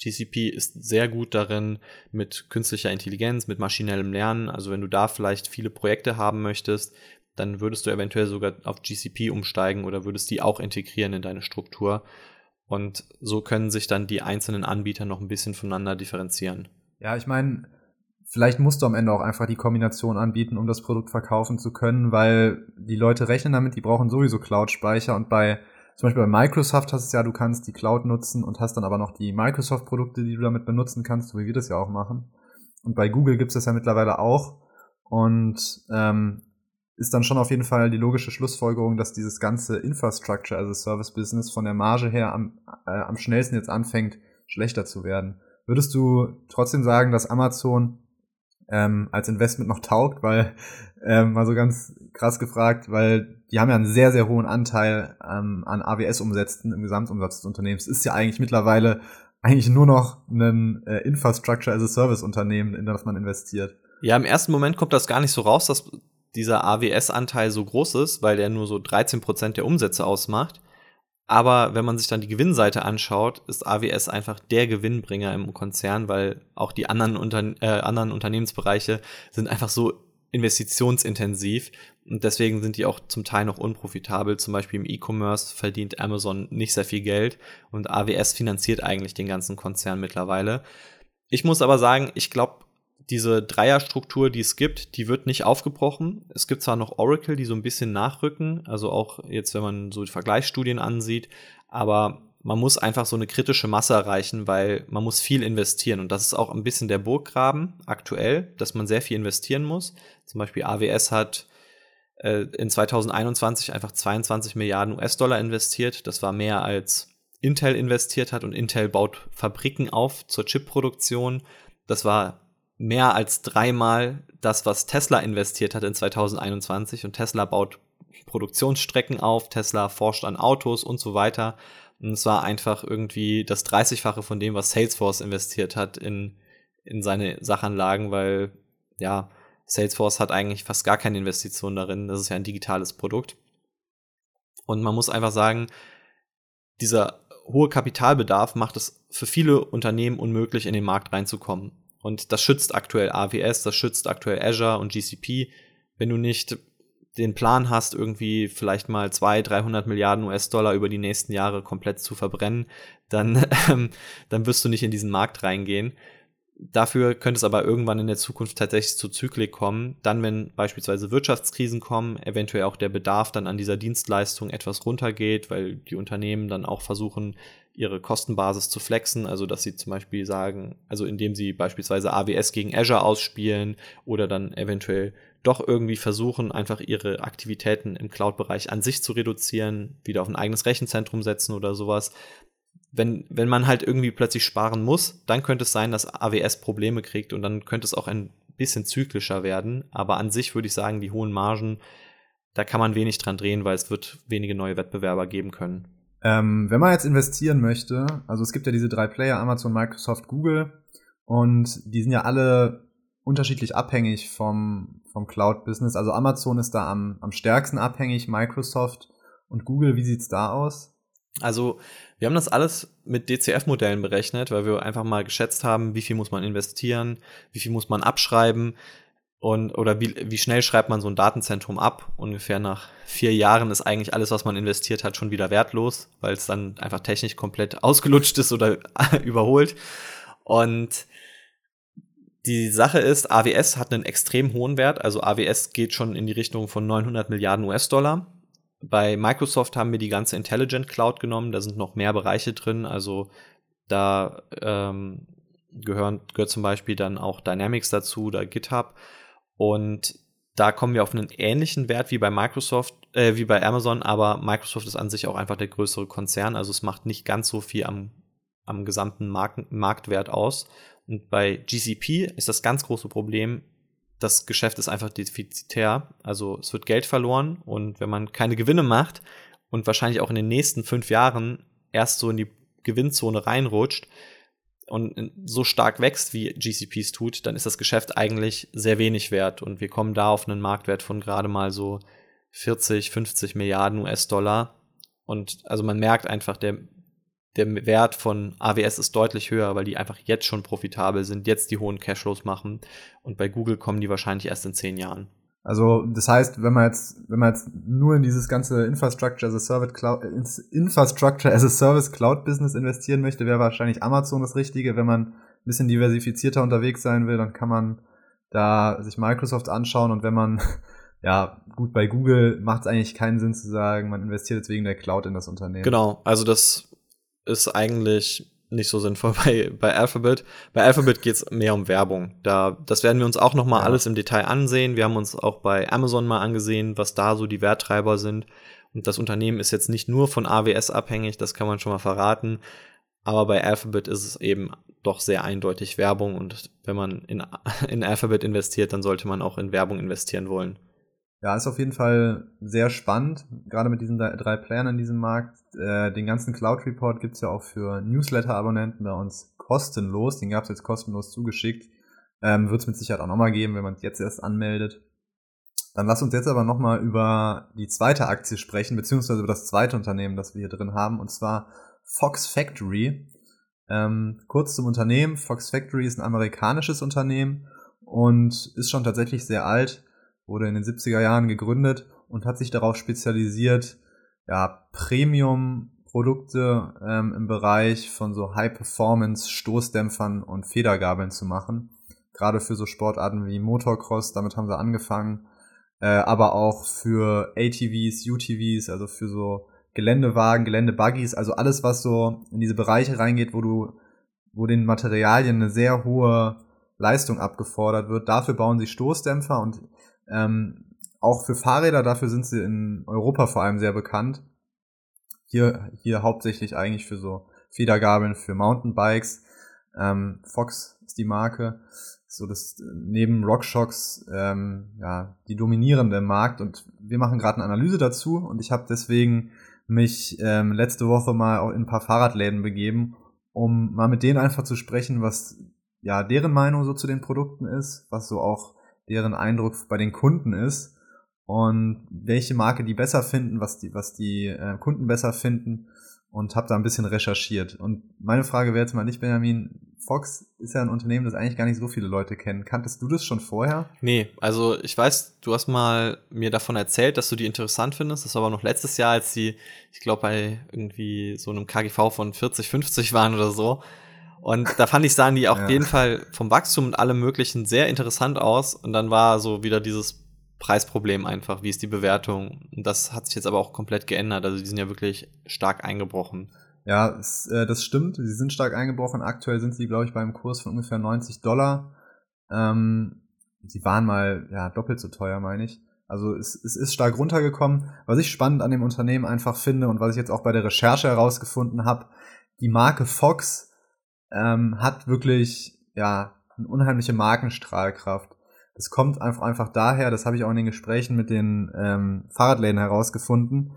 C: GCP ist sehr gut darin mit künstlicher Intelligenz, mit maschinellem Lernen. Also wenn du da vielleicht viele Projekte haben möchtest, dann würdest du eventuell sogar auf GCP umsteigen oder würdest die auch integrieren in deine Struktur. Und so können sich dann die einzelnen Anbieter noch ein bisschen voneinander differenzieren.
B: Ja, ich meine, vielleicht musst du am Ende auch einfach die Kombination anbieten, um das Produkt verkaufen zu können, weil die Leute rechnen damit, die brauchen sowieso Cloud-Speicher und bei zum Beispiel bei Microsoft hast du es ja, du kannst die Cloud nutzen und hast dann aber noch die Microsoft-Produkte, die du damit benutzen kannst, so wie wir das ja auch machen. Und bei Google gibt es das ja mittlerweile auch. Und ähm, ist dann schon auf jeden Fall die logische Schlussfolgerung, dass dieses ganze Infrastructure, also Service-Business von der Marge her am, äh, am schnellsten jetzt anfängt, schlechter zu werden. Würdest du trotzdem sagen, dass Amazon ähm, als Investment noch taugt? Weil, ähm, mal so ganz krass gefragt, weil die haben ja einen sehr, sehr hohen Anteil ähm, an AWS-Umsätzen im Gesamtumsatz des Unternehmens. Ist ja eigentlich mittlerweile eigentlich nur noch ein äh, Infrastructure as a Service Unternehmen, in das man investiert.
C: Ja, im ersten Moment kommt das gar nicht so raus, dass dieser AWS-Anteil so groß ist, weil der nur so 13 Prozent der Umsätze ausmacht. Aber wenn man sich dann die Gewinnseite anschaut, ist AWS einfach der Gewinnbringer im Konzern, weil auch die anderen, Unter äh, anderen Unternehmensbereiche sind einfach so investitionsintensiv und deswegen sind die auch zum Teil noch unprofitabel. Zum Beispiel im E-Commerce verdient Amazon nicht sehr viel Geld und AWS finanziert eigentlich den ganzen Konzern mittlerweile. Ich muss aber sagen, ich glaube, diese Dreierstruktur, die es gibt, die wird nicht aufgebrochen. Es gibt zwar noch Oracle, die so ein bisschen nachrücken, also auch jetzt, wenn man so die Vergleichsstudien ansieht, aber man muss einfach so eine kritische Masse erreichen, weil man muss viel investieren. Und das ist auch ein bisschen der Burggraben aktuell, dass man sehr viel investieren muss. Zum Beispiel AWS hat äh, in 2021 einfach 22 Milliarden US-Dollar investiert. Das war mehr als Intel investiert hat und Intel baut Fabriken auf zur Chipproduktion. Das war mehr als dreimal das, was Tesla investiert hat in 2021 und Tesla baut Produktionsstrecken auf, Tesla forscht an Autos und so weiter. Und es war einfach irgendwie das 30-fache von dem, was Salesforce investiert hat in, in seine Sachanlagen, weil ja, Salesforce hat eigentlich fast gar keine Investition darin. Das ist ja ein digitales Produkt. Und man muss einfach sagen, dieser hohe Kapitalbedarf macht es für viele Unternehmen unmöglich, in den Markt reinzukommen. Und das schützt aktuell AWS, das schützt aktuell Azure und GCP. Wenn du nicht den Plan hast, irgendwie vielleicht mal 200, 300 Milliarden US-Dollar über die nächsten Jahre komplett zu verbrennen, dann, ähm, dann wirst du nicht in diesen Markt reingehen. Dafür könnte es aber irgendwann in der Zukunft tatsächlich zu Zyklik kommen. Dann, wenn beispielsweise Wirtschaftskrisen kommen, eventuell auch der Bedarf dann an dieser Dienstleistung etwas runtergeht, weil die Unternehmen dann auch versuchen, ihre Kostenbasis zu flexen, also dass sie zum Beispiel sagen, also indem sie beispielsweise AWS gegen Azure ausspielen oder dann eventuell doch irgendwie versuchen, einfach ihre Aktivitäten im Cloud-Bereich an sich zu reduzieren, wieder auf ein eigenes Rechenzentrum setzen oder sowas. Wenn, wenn man halt irgendwie plötzlich sparen muss, dann könnte es sein, dass AWS Probleme kriegt und dann könnte es auch ein bisschen zyklischer werden. Aber an sich würde ich sagen, die hohen Margen, da kann man wenig dran drehen, weil es wird wenige neue Wettbewerber geben können.
B: Ähm, wenn man jetzt investieren möchte, also es gibt ja diese drei Player, Amazon, Microsoft, Google, und die sind ja alle unterschiedlich abhängig vom, vom Cloud-Business. Also Amazon ist da am, am stärksten abhängig, Microsoft und Google, wie sieht's da aus?
C: Also wir haben das alles mit DCF-Modellen berechnet, weil wir einfach mal geschätzt haben, wie viel muss man investieren, wie viel muss man abschreiben und oder wie, wie schnell schreibt man so ein Datenzentrum ab. Ungefähr nach vier Jahren ist eigentlich alles, was man investiert hat, schon wieder wertlos, weil es dann einfach technisch komplett ausgelutscht ist oder überholt. Und die Sache ist, AWS hat einen extrem hohen Wert. Also AWS geht schon in die Richtung von 900 Milliarden US-Dollar. Bei Microsoft haben wir die ganze Intelligent Cloud genommen. Da sind noch mehr Bereiche drin. Also da ähm, gehören, gehört zum Beispiel dann auch Dynamics dazu, da GitHub. Und da kommen wir auf einen ähnlichen Wert wie bei Microsoft, äh, wie bei Amazon, aber Microsoft ist an sich auch einfach der größere Konzern. Also es macht nicht ganz so viel am, am gesamten Mark Marktwert aus. Und bei GCP ist das ganz große Problem, das Geschäft ist einfach defizitär. Also es wird Geld verloren und wenn man keine Gewinne macht und wahrscheinlich auch in den nächsten fünf Jahren erst so in die Gewinnzone reinrutscht und so stark wächst, wie GCP es tut, dann ist das Geschäft eigentlich sehr wenig wert und wir kommen da auf einen Marktwert von gerade mal so 40, 50 Milliarden US-Dollar. Und also man merkt einfach, der der Wert von AWS ist deutlich höher, weil die einfach jetzt schon profitabel sind, jetzt die hohen Cashflows machen. Und bei Google kommen die wahrscheinlich erst in zehn Jahren.
B: Also das heißt, wenn man jetzt, wenn man jetzt nur in dieses ganze Infrastructure as a Service Cloud, Infrastructure as a Service Cloud Business investieren möchte, wäre wahrscheinlich Amazon das Richtige. Wenn man ein bisschen diversifizierter unterwegs sein will, dann kann man da sich Microsoft anschauen und wenn man ja, gut, bei Google macht es eigentlich keinen Sinn zu sagen, man investiert jetzt wegen der Cloud in das Unternehmen.
C: Genau, also das ist eigentlich nicht so sinnvoll bei, bei Alphabet. Bei Alphabet geht es mehr um Werbung. Da, das werden wir uns auch noch mal ja. alles im Detail ansehen. Wir haben uns auch bei Amazon mal angesehen, was da so die Werttreiber sind. Und das Unternehmen ist jetzt nicht nur von AWS abhängig, das kann man schon mal verraten. Aber bei Alphabet ist es eben doch sehr eindeutig Werbung. Und wenn man in, in Alphabet investiert, dann sollte man auch in Werbung investieren wollen.
B: Ja, ist auf jeden Fall sehr spannend, gerade mit diesen drei Playern in diesem Markt. Äh, den ganzen Cloud Report gibt's ja auch für Newsletter-Abonnenten bei uns kostenlos. Den gab's jetzt kostenlos zugeschickt. Ähm, Wird es mit Sicherheit auch nochmal geben, wenn man es jetzt erst anmeldet. Dann lass uns jetzt aber nochmal über die zweite Aktie sprechen, beziehungsweise über das zweite Unternehmen, das wir hier drin haben, und zwar Fox Factory. Ähm, kurz zum Unternehmen. Fox Factory ist ein amerikanisches Unternehmen und ist schon tatsächlich sehr alt wurde in den 70er Jahren gegründet und hat sich darauf spezialisiert, ja, Premium-Produkte ähm, im Bereich von so High-Performance-Stoßdämpfern und Federgabeln zu machen. Gerade für so Sportarten wie Motocross, damit haben sie angefangen. Äh, aber auch für ATVs, UTVs, also für so Geländewagen, Geländebuggies, also alles, was so in diese Bereiche reingeht, wo du, wo den Materialien eine sehr hohe Leistung abgefordert wird. Dafür bauen sie Stoßdämpfer und ähm, auch für Fahrräder, dafür sind sie in Europa vor allem sehr bekannt. Hier, hier hauptsächlich eigentlich für so Federgabeln für Mountainbikes. Ähm, Fox ist die Marke. So das neben RockShox ähm, ja die dominierende im Markt und wir machen gerade eine Analyse dazu und ich habe deswegen mich ähm, letzte Woche mal auch in ein paar Fahrradläden begeben, um mal mit denen einfach zu sprechen, was ja deren Meinung so zu den Produkten ist, was so auch deren Eindruck bei den Kunden ist und welche Marke die besser finden, was die, was die äh, Kunden besser finden und habe da ein bisschen recherchiert. Und meine Frage wäre jetzt mal nicht, Benjamin, Fox ist ja ein Unternehmen, das eigentlich gar nicht so viele Leute kennen. Kanntest du das schon vorher?
C: Nee, also ich weiß, du hast mal mir davon erzählt, dass du die interessant findest. Das war aber noch letztes Jahr, als die, ich glaube, bei irgendwie so einem KGV von 40, 50 waren oder so. Und da fand ich, sahen die auf ja. jeden Fall vom Wachstum und allem Möglichen sehr interessant aus. Und dann war so wieder dieses Preisproblem einfach, wie ist die Bewertung. Und das hat sich jetzt aber auch komplett geändert. Also die sind ja wirklich stark eingebrochen.
B: Ja, es, äh, das stimmt. Sie sind stark eingebrochen. Aktuell sind sie, glaube ich, beim Kurs von ungefähr 90 Dollar. Ähm, sie waren mal ja doppelt so teuer, meine ich. Also es, es ist stark runtergekommen. Was ich spannend an dem Unternehmen einfach finde und was ich jetzt auch bei der Recherche herausgefunden habe, die Marke Fox ähm, hat wirklich ja eine unheimliche Markenstrahlkraft. Das kommt einfach, einfach daher, das habe ich auch in den Gesprächen mit den ähm, Fahrradläden herausgefunden.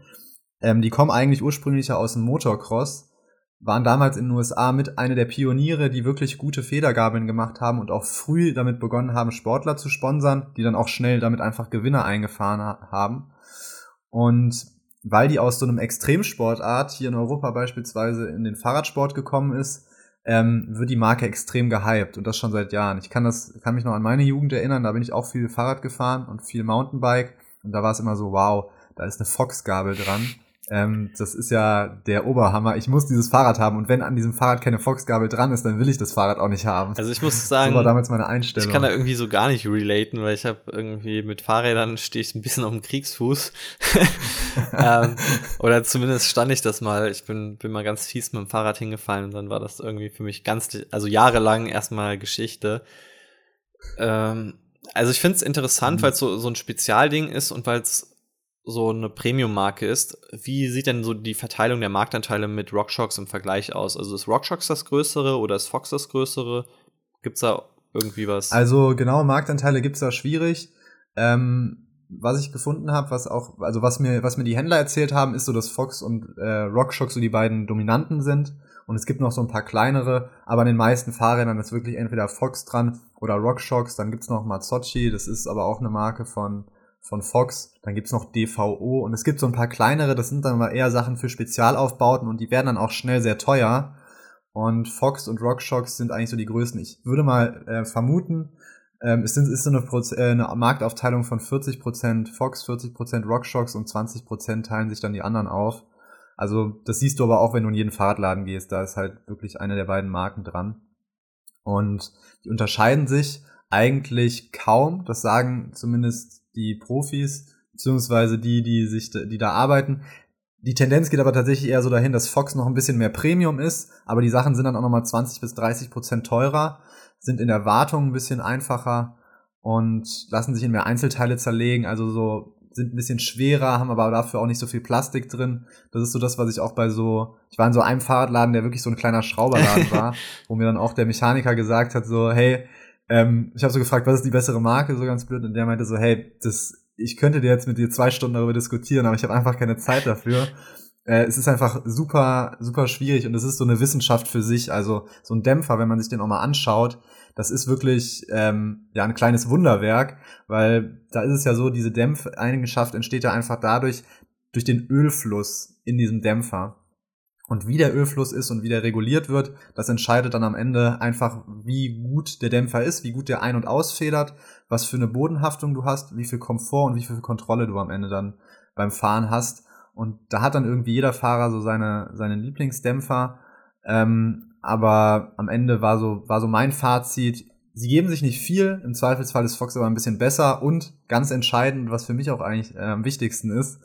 B: Ähm, die kommen eigentlich ursprünglich aus dem Motocross, waren damals in den USA mit einer der Pioniere, die wirklich gute Federgabeln gemacht haben und auch früh damit begonnen haben, Sportler zu sponsern, die dann auch schnell damit einfach Gewinner eingefahren haben. Und weil die aus so einem Extremsportart hier in Europa beispielsweise in den Fahrradsport gekommen ist, ähm, wird die Marke extrem gehypt und das schon seit Jahren. Ich kann das, kann mich noch an meine Jugend erinnern, da bin ich auch viel Fahrrad gefahren und viel Mountainbike und da war es immer so, wow, da ist eine Fox-Gabel dran. Ähm, das ist ja der Oberhammer. Ich muss dieses Fahrrad haben und wenn an diesem Fahrrad keine Fox-Gabel dran ist, dann will ich das Fahrrad auch nicht haben.
C: Also ich muss sagen,
B: so war damals meine Einstellung.
C: Ich kann da irgendwie so gar nicht relaten, weil ich habe irgendwie mit Fahrrädern stehe ich ein bisschen auf dem Kriegsfuß. ähm, oder zumindest stand ich das mal. Ich bin, bin mal ganz fies mit dem Fahrrad hingefallen und dann war das irgendwie für mich ganz, also jahrelang erstmal Geschichte. Ähm, also ich finde es interessant, mhm. weil es so, so ein Spezialding ist und weil es so eine Premium-Marke ist, wie sieht denn so die Verteilung der Marktanteile mit RockShox im Vergleich aus? Also ist RockShox das größere oder ist Fox das größere? Gibt's da irgendwie was?
B: Also genaue Marktanteile gibt's da schwierig. Ähm, was ich gefunden habe, was auch, also was mir, was mir die Händler erzählt haben, ist so, dass Fox und äh, RockShox so die beiden Dominanten sind. Und es gibt noch so ein paar kleinere, aber an den meisten Fahrrädern ist wirklich entweder Fox dran oder RockShox. Dann gibt's noch Mazzocchi, das ist aber auch eine Marke von von Fox, dann gibt's noch DVO und es gibt so ein paar kleinere, das sind dann mal eher Sachen für Spezialaufbauten und die werden dann auch schnell sehr teuer. Und Fox und RockShox sind eigentlich so die größten. Ich würde mal äh, vermuten, ähm, es sind, ist so eine, Proz äh, eine Marktaufteilung von 40% Fox, 40% RockShox und 20% teilen sich dann die anderen auf. Also das siehst du aber auch, wenn du in jeden Fahrradladen gehst, da ist halt wirklich eine der beiden Marken dran. Und die unterscheiden sich eigentlich kaum, das sagen zumindest die Profis, beziehungsweise die, die sich, die da arbeiten. Die Tendenz geht aber tatsächlich eher so dahin, dass Fox noch ein bisschen mehr Premium ist, aber die Sachen sind dann auch nochmal 20 bis 30 Prozent teurer, sind in der Wartung ein bisschen einfacher und lassen sich in mehr Einzelteile zerlegen, also so sind ein bisschen schwerer, haben aber dafür auch nicht so viel Plastik drin. Das ist so das, was ich auch bei so, ich war in so einem Fahrradladen, der wirklich so ein kleiner Schrauberladen war, wo mir dann auch der Mechaniker gesagt hat, so, hey, ähm, ich habe so gefragt, was ist die bessere Marke, so ganz blöd, und der meinte so, hey, das, ich könnte dir jetzt mit dir zwei Stunden darüber diskutieren, aber ich habe einfach keine Zeit dafür. Äh, es ist einfach super, super schwierig und es ist so eine Wissenschaft für sich. Also so ein Dämpfer, wenn man sich den auch mal anschaut, das ist wirklich ähm, ja ein kleines Wunderwerk, weil da ist es ja so, diese Dämpfeigenschaft entsteht ja einfach dadurch, durch den Ölfluss in diesem Dämpfer. Und wie der Ölfluss ist und wie der reguliert wird, das entscheidet dann am Ende einfach, wie gut der Dämpfer ist, wie gut der ein- und ausfedert, was für eine Bodenhaftung du hast, wie viel Komfort und wie viel Kontrolle du am Ende dann beim Fahren hast. Und da hat dann irgendwie jeder Fahrer so seine, seinen Lieblingsdämpfer. Ähm, aber am Ende war so, war so mein Fazit, sie geben sich nicht viel, im Zweifelsfall ist Fox aber ein bisschen besser und ganz entscheidend, was für mich auch eigentlich äh, am wichtigsten ist,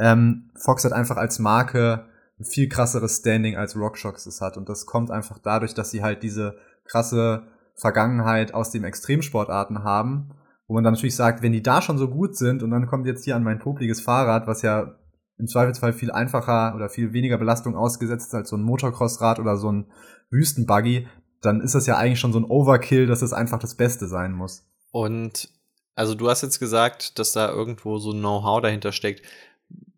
B: ähm, Fox hat einfach als Marke viel krasseres Standing als RockShox es hat. Und das kommt einfach dadurch, dass sie halt diese krasse Vergangenheit aus den Extremsportarten haben, wo man dann natürlich sagt, wenn die da schon so gut sind und dann kommt jetzt hier an mein popliges Fahrrad, was ja im Zweifelsfall viel einfacher oder viel weniger Belastung ausgesetzt ist als so ein Motocrossrad oder so ein Wüstenbuggy, dann ist das ja eigentlich schon so ein Overkill, dass es einfach das Beste sein muss.
C: Und also du hast jetzt gesagt, dass da irgendwo so ein Know-how dahinter steckt.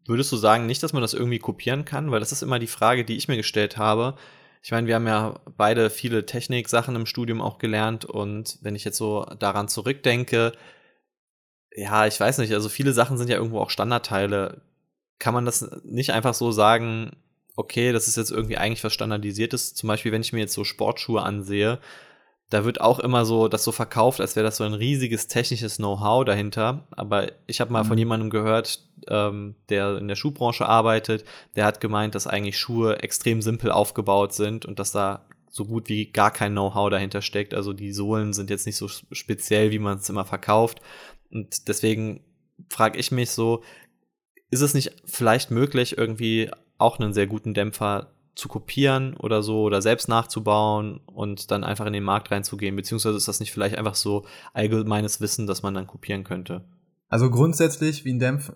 C: Würdest du sagen, nicht, dass man das irgendwie kopieren kann? Weil das ist immer die Frage, die ich mir gestellt habe. Ich meine, wir haben ja beide viele Technik-Sachen im Studium auch gelernt und wenn ich jetzt so daran zurückdenke, ja, ich weiß nicht, also viele Sachen sind ja irgendwo auch Standardteile. Kann man das nicht einfach so sagen, okay, das ist jetzt irgendwie eigentlich was Standardisiertes? Zum Beispiel, wenn ich mir jetzt so Sportschuhe ansehe, da wird auch immer so das so verkauft, als wäre das so ein riesiges technisches Know-how dahinter. Aber ich habe mal mhm. von jemandem gehört, ähm, der in der Schuhbranche arbeitet, der hat gemeint, dass eigentlich Schuhe extrem simpel aufgebaut sind und dass da so gut wie gar kein Know-how dahinter steckt. Also die Sohlen sind jetzt nicht so speziell, wie man es immer verkauft. Und deswegen frage ich mich so, ist es nicht vielleicht möglich, irgendwie auch einen sehr guten Dämpfer zu kopieren oder so oder selbst nachzubauen und dann einfach in den Markt reinzugehen? Beziehungsweise ist das nicht vielleicht einfach so allgemeines Wissen, das man dann kopieren könnte?
B: Also grundsätzlich, wie ein Dämpf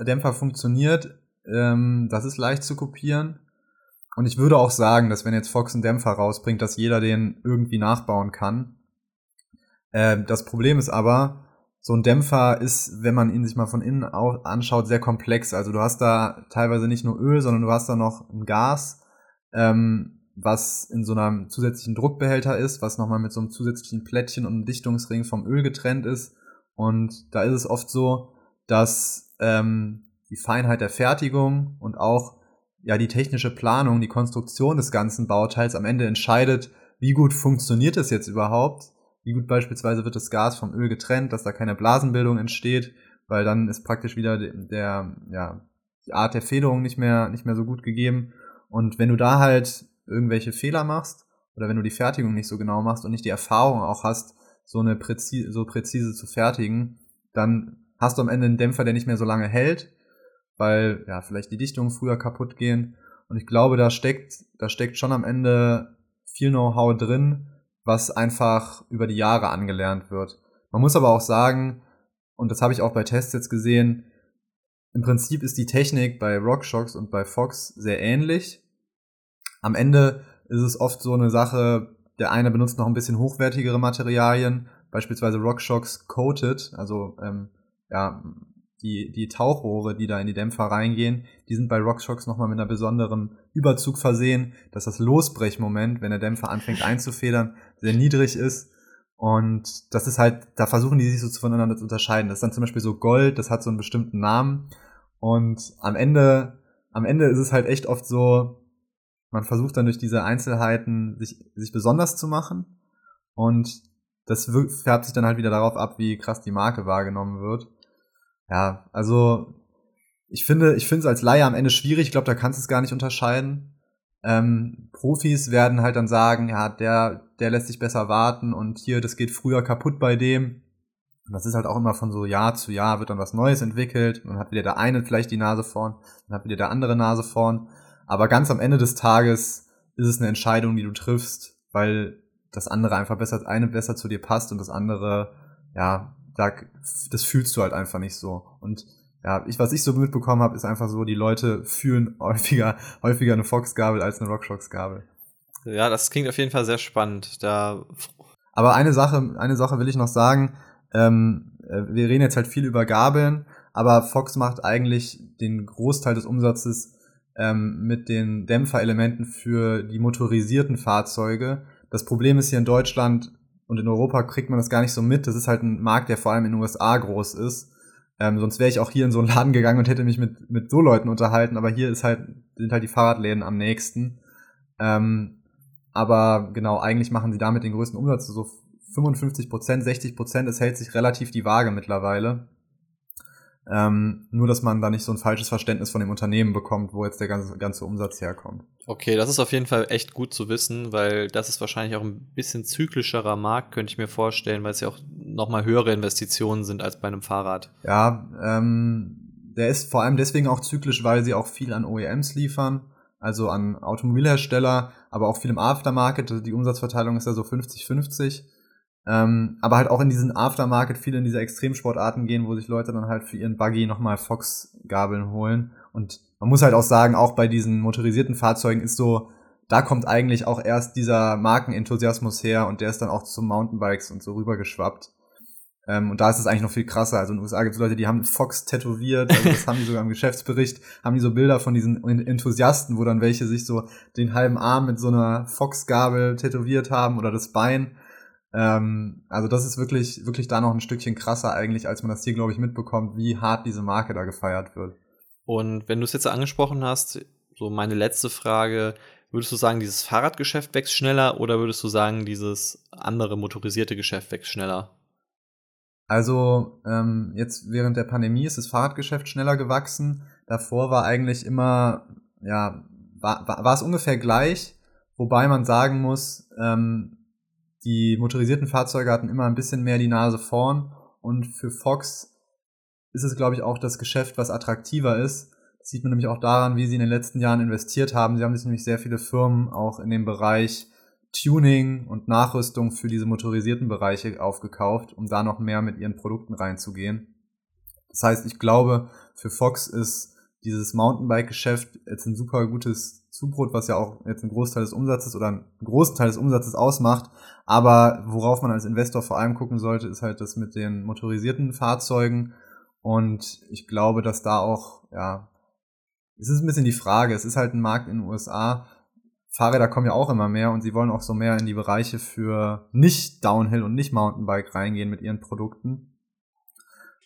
B: Dämpfer funktioniert, ähm, das ist leicht zu kopieren. Und ich würde auch sagen, dass wenn jetzt Fox einen Dämpfer rausbringt, dass jeder den irgendwie nachbauen kann. Äh, das Problem ist aber, so ein Dämpfer ist, wenn man ihn sich mal von innen anschaut, sehr komplex. Also du hast da teilweise nicht nur Öl, sondern du hast da noch ein Gas, ähm, was in so einem zusätzlichen Druckbehälter ist, was nochmal mit so einem zusätzlichen Plättchen und einem Dichtungsring vom Öl getrennt ist. Und da ist es oft so, dass ähm, die Feinheit der Fertigung und auch ja die technische Planung, die Konstruktion des ganzen Bauteils am Ende entscheidet, wie gut funktioniert es jetzt überhaupt, wie gut beispielsweise wird das Gas vom Öl getrennt, dass da keine Blasenbildung entsteht, weil dann ist praktisch wieder der, ja, die Art der Federung nicht mehr, nicht mehr so gut gegeben. Und wenn du da halt irgendwelche Fehler machst oder wenn du die Fertigung nicht so genau machst und nicht die Erfahrung auch hast, so eine präzise, so präzise zu fertigen, dann hast du am Ende einen Dämpfer, der nicht mehr so lange hält, weil ja vielleicht die Dichtungen früher kaputt gehen. Und ich glaube, da steckt, da steckt schon am Ende viel Know-how drin, was einfach über die Jahre angelernt wird. Man muss aber auch sagen, und das habe ich auch bei Tests jetzt gesehen, im Prinzip ist die Technik bei RockShox und bei Fox sehr ähnlich. Am Ende ist es oft so eine Sache, der eine benutzt noch ein bisschen hochwertigere Materialien, beispielsweise RockShox Coated, also ähm, ja, die, die Tauchrohre, die da in die Dämpfer reingehen, die sind bei RockShox nochmal mit einer besonderen Überzug versehen, dass das Losbrechmoment, wenn der Dämpfer anfängt einzufedern, sehr niedrig ist. Und das ist halt, da versuchen die sich so voneinander zu unterscheiden. Das ist dann zum Beispiel so Gold, das hat so einen bestimmten Namen. Und am Ende, am Ende ist es halt echt oft so, man versucht dann durch diese Einzelheiten sich, sich besonders zu machen. Und das färbt sich dann halt wieder darauf ab, wie krass die Marke wahrgenommen wird. Ja, also ich finde, ich finde es als Laie am Ende schwierig. Ich glaube, da kannst du es gar nicht unterscheiden. Ähm, Profis werden halt dann sagen, ja, der, der lässt sich besser warten und hier, das geht früher kaputt bei dem. Und das ist halt auch immer von so Jahr zu Jahr wird dann was Neues entwickelt. Dann hat wieder der eine vielleicht die Nase vorn, dann hat wieder der andere Nase vorn. Aber ganz am Ende des Tages ist es eine Entscheidung, die du triffst, weil das andere einfach besser, das eine besser zu dir passt und das andere, ja, da, das fühlst du halt einfach nicht so. Und ja, ich, was ich so mitbekommen habe, ist einfach so, die Leute fühlen häufiger, häufiger eine Fox-Gabel als eine RockShox-Gabel.
C: Ja, das klingt auf jeden Fall sehr spannend. Da
B: Aber eine Sache, eine Sache will ich noch sagen. Ähm, äh, wir reden jetzt halt viel über Gabeln, aber Fox macht eigentlich den Großteil des Umsatzes ähm, mit den Dämpferelementen für die motorisierten Fahrzeuge. Das Problem ist hier in Deutschland und in Europa kriegt man das gar nicht so mit. Das ist halt ein Markt, der vor allem in den USA groß ist. Ähm, sonst wäre ich auch hier in so einen Laden gegangen und hätte mich mit, mit so Leuten unterhalten, aber hier ist halt, sind halt die Fahrradläden am nächsten. Ähm, aber genau, eigentlich machen sie damit den größten Umsatz, so 55 Prozent, 60 Prozent, es hält sich relativ die Waage mittlerweile. Ähm, nur, dass man da nicht so ein falsches Verständnis von dem Unternehmen bekommt, wo jetzt der ganze, ganze Umsatz herkommt.
C: Okay, das ist auf jeden Fall echt gut zu wissen, weil das ist wahrscheinlich auch ein bisschen zyklischerer Markt, könnte ich mir vorstellen, weil es ja auch nochmal höhere Investitionen sind als bei einem Fahrrad.
B: Ja, ähm, der ist vor allem deswegen auch zyklisch, weil sie auch viel an OEMs liefern, also an Automobilhersteller, aber auch viel im Aftermarket. Die Umsatzverteilung ist ja so 50-50. Ähm, aber halt auch in diesen Aftermarket, viele in diese Extremsportarten gehen, wo sich Leute dann halt für ihren Buggy nochmal Fox-Gabeln holen. Und man muss halt auch sagen, auch bei diesen motorisierten Fahrzeugen ist so, da kommt eigentlich auch erst dieser Markenenthusiasmus her und der ist dann auch zu Mountainbikes und so rübergeschwappt. Ähm, und da ist es eigentlich noch viel krasser. Also in den USA gibt es Leute, die haben Fox tätowiert, also das haben die sogar im Geschäftsbericht, haben die so Bilder von diesen Enthusiasten, wo dann welche sich so den halben Arm mit so einer Fox-Gabel tätowiert haben oder das Bein. Ähm, also das ist wirklich, wirklich da noch ein Stückchen krasser eigentlich, als man das hier, glaube ich, mitbekommt, wie hart diese Marke da gefeiert wird.
C: Und wenn du es jetzt angesprochen hast, so meine letzte Frage, würdest du sagen, dieses Fahrradgeschäft wächst schneller oder würdest du sagen, dieses andere motorisierte Geschäft wächst schneller?
B: Also ähm, jetzt während der Pandemie ist das Fahrradgeschäft schneller gewachsen. Davor war eigentlich immer, ja, war, war, war es ungefähr gleich, wobei man sagen muss, ähm, die motorisierten Fahrzeuge hatten immer ein bisschen mehr die Nase vorn und für Fox ist es, glaube ich, auch das Geschäft, was attraktiver ist. Das sieht man nämlich auch daran, wie sie in den letzten Jahren investiert haben. Sie haben sich nämlich sehr viele Firmen auch in dem Bereich Tuning und Nachrüstung für diese motorisierten Bereiche aufgekauft, um da noch mehr mit ihren Produkten reinzugehen. Das heißt, ich glaube, für Fox ist dieses Mountainbike-Geschäft jetzt ein super gutes Zubrot, was ja auch jetzt ein Großteil des Umsatzes oder einen großen Teil des Umsatzes ausmacht. Aber worauf man als Investor vor allem gucken sollte, ist halt das mit den motorisierten Fahrzeugen. Und ich glaube, dass da auch, ja, es ist ein bisschen die Frage. Es ist halt ein Markt in den USA. Fahrräder kommen ja auch immer mehr und sie wollen auch so mehr in die Bereiche für nicht Downhill und nicht Mountainbike reingehen mit ihren Produkten.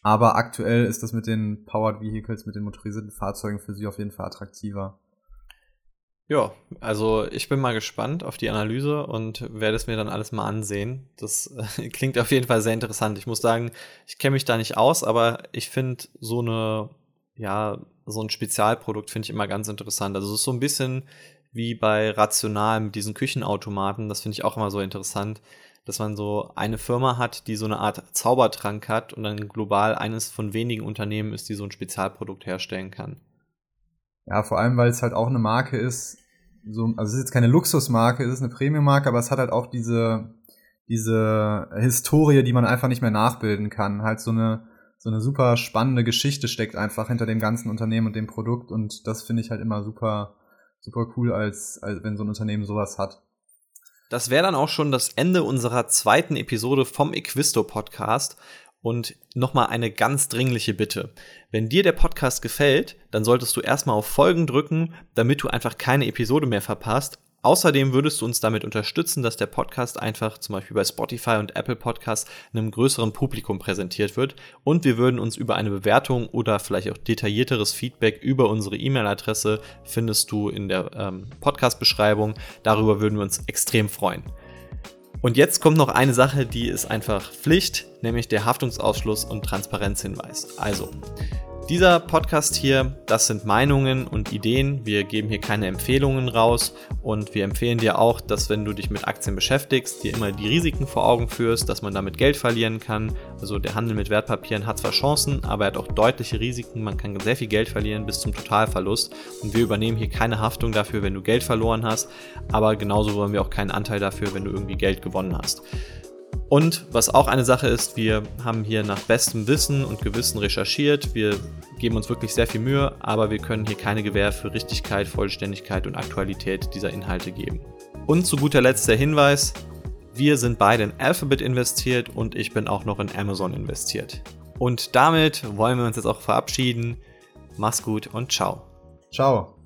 B: Aber aktuell ist das mit den Powered Vehicles, mit den motorisierten Fahrzeugen für sie auf jeden Fall attraktiver.
C: Ja, also ich bin mal gespannt auf die Analyse und werde es mir dann alles mal ansehen. Das äh, klingt auf jeden Fall sehr interessant. Ich muss sagen, ich kenne mich da nicht aus, aber ich finde so eine, ja, so ein Spezialprodukt finde ich immer ganz interessant. Also es ist so ein bisschen wie bei Rational mit diesen Küchenautomaten. Das finde ich auch immer so interessant, dass man so eine Firma hat, die so eine Art Zaubertrank hat und dann global eines von wenigen Unternehmen ist, die so ein Spezialprodukt herstellen kann.
B: Ja, vor allem, weil es halt auch eine Marke ist, so, also es ist jetzt keine Luxusmarke, es ist eine Premium-Marke, aber es hat halt auch diese, diese Historie, die man einfach nicht mehr nachbilden kann. Halt so eine, so eine super spannende Geschichte steckt einfach hinter dem ganzen Unternehmen und dem Produkt und das finde ich halt immer super, super cool, als, als wenn so ein Unternehmen sowas hat.
C: Das wäre dann auch schon das Ende unserer zweiten Episode vom Equisto Podcast. Und nochmal eine ganz dringliche Bitte. Wenn dir der Podcast gefällt, dann solltest du erstmal auf Folgen drücken, damit du einfach keine Episode mehr verpasst. Außerdem würdest du uns damit unterstützen, dass der Podcast einfach zum Beispiel bei Spotify und Apple Podcasts einem größeren Publikum präsentiert wird. Und wir würden uns über eine Bewertung oder vielleicht auch detaillierteres Feedback über unsere E-Mail-Adresse findest du in der ähm, Podcast-Beschreibung. Darüber würden wir uns extrem freuen. Und jetzt kommt noch eine Sache, die ist einfach Pflicht, nämlich der Haftungsausschluss und Transparenzhinweis. Also, dieser Podcast hier, das sind Meinungen und Ideen. Wir geben hier keine Empfehlungen raus und wir empfehlen dir auch, dass wenn du dich mit Aktien beschäftigst, dir immer die Risiken vor Augen führst, dass man damit Geld verlieren kann. Also der Handel mit Wertpapieren hat zwar Chancen, aber er hat auch deutliche Risiken. Man kann sehr viel Geld verlieren bis zum Totalverlust und wir übernehmen hier keine Haftung dafür, wenn du Geld verloren hast, aber genauso wollen wir auch keinen Anteil dafür, wenn du irgendwie Geld gewonnen hast. Und was auch eine Sache ist, wir haben hier nach bestem Wissen und Gewissen recherchiert. Wir geben uns wirklich sehr viel Mühe, aber wir können hier keine Gewähr für Richtigkeit, Vollständigkeit und Aktualität dieser Inhalte geben. Und zu guter Letzt der Hinweis, wir sind beide in Alphabet investiert und ich bin auch noch in Amazon investiert. Und damit wollen wir uns jetzt auch verabschieden. Mach's gut und ciao.
B: Ciao.